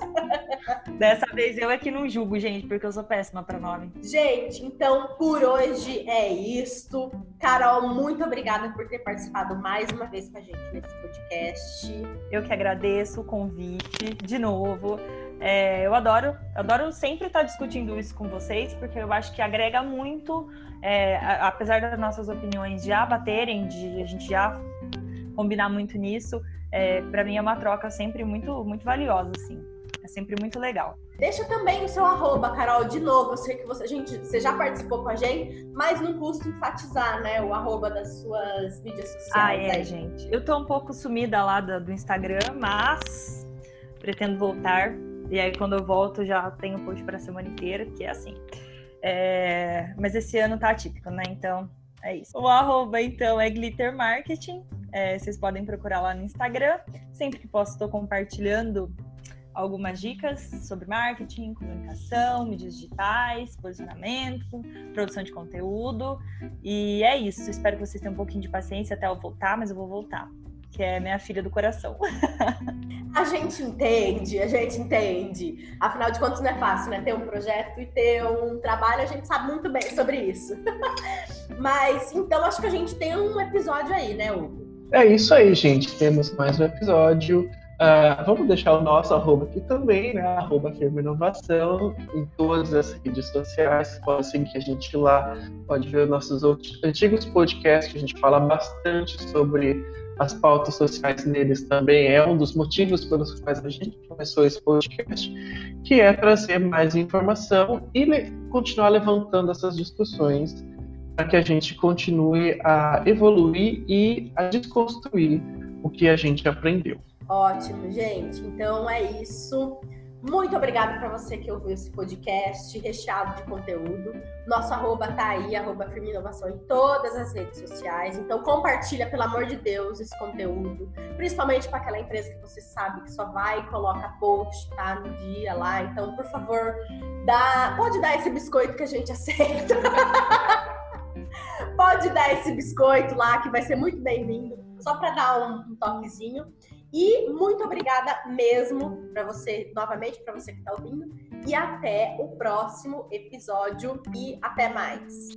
Dessa vez eu é que não julgo, gente, porque eu sou péssima para nome. Gente, então por hoje é isto. Carol, muito obrigada por ter participado mais uma vez com a gente nesse podcast. Eu que agradeço o convite de novo. É, eu adoro, adoro sempre estar discutindo isso com vocês, porque eu acho que agrega muito, é, apesar das nossas opiniões já baterem, de a gente já combinar muito nisso, é, para mim é uma troca sempre muito, muito valiosa, assim. É sempre muito legal. Deixa também o seu arroba, Carol, de novo. Eu sei que você, gente, você já participou com a gente, mas não custa enfatizar, né, o arroba das suas mídias sociais. Ah, é, aí. gente. Eu tô um pouco sumida lá do Instagram, mas pretendo voltar e aí, quando eu volto, já tenho post para a semana inteira, que é assim. É... Mas esse ano tá atípico, né? Então, é isso. O arroba, então, é Glitter Marketing. É, vocês podem procurar lá no Instagram. Sempre que posso, estou compartilhando algumas dicas sobre marketing, comunicação, mídias digitais, posicionamento, produção de conteúdo. E é isso. Espero que vocês tenham um pouquinho de paciência até eu voltar, mas eu vou voltar que é minha filha do coração. [laughs] A gente entende, a gente entende. Afinal de contas, não é fácil, né? Ter um projeto e ter um trabalho, a gente sabe muito bem sobre isso. [laughs] Mas, então, acho que a gente tem um episódio aí, né, Hugo? É isso aí, gente. Temos mais um episódio. Uh, vamos deixar o nosso arroba aqui também, né? Arroba Firma Inovação, em todas as redes sociais. Pode seguir a gente lá, pode ver nossos outros, antigos podcasts, a gente fala bastante sobre as pautas sociais neles também é um dos motivos pelos quais a gente começou esse podcast, que é trazer mais informação e le continuar levantando essas discussões para que a gente continue a evoluir e a desconstruir o que a gente aprendeu. Ótimo, gente. Então é isso. Muito obrigada para você que ouviu esse podcast recheado de conteúdo. Nosso arroba tá aí, arroba Firme Inovação em todas as redes sociais. Então compartilha, pelo amor de Deus, esse conteúdo. Principalmente para aquela empresa que você sabe que só vai e coloca post, tá? No dia lá. Então, por favor, dá... pode dar esse biscoito que a gente [laughs] aceita. pode dar esse biscoito lá, que vai ser muito bem-vindo. Só para dar um toquezinho. E muito obrigada mesmo para você, novamente, para você que está ouvindo. E até o próximo episódio. E até mais.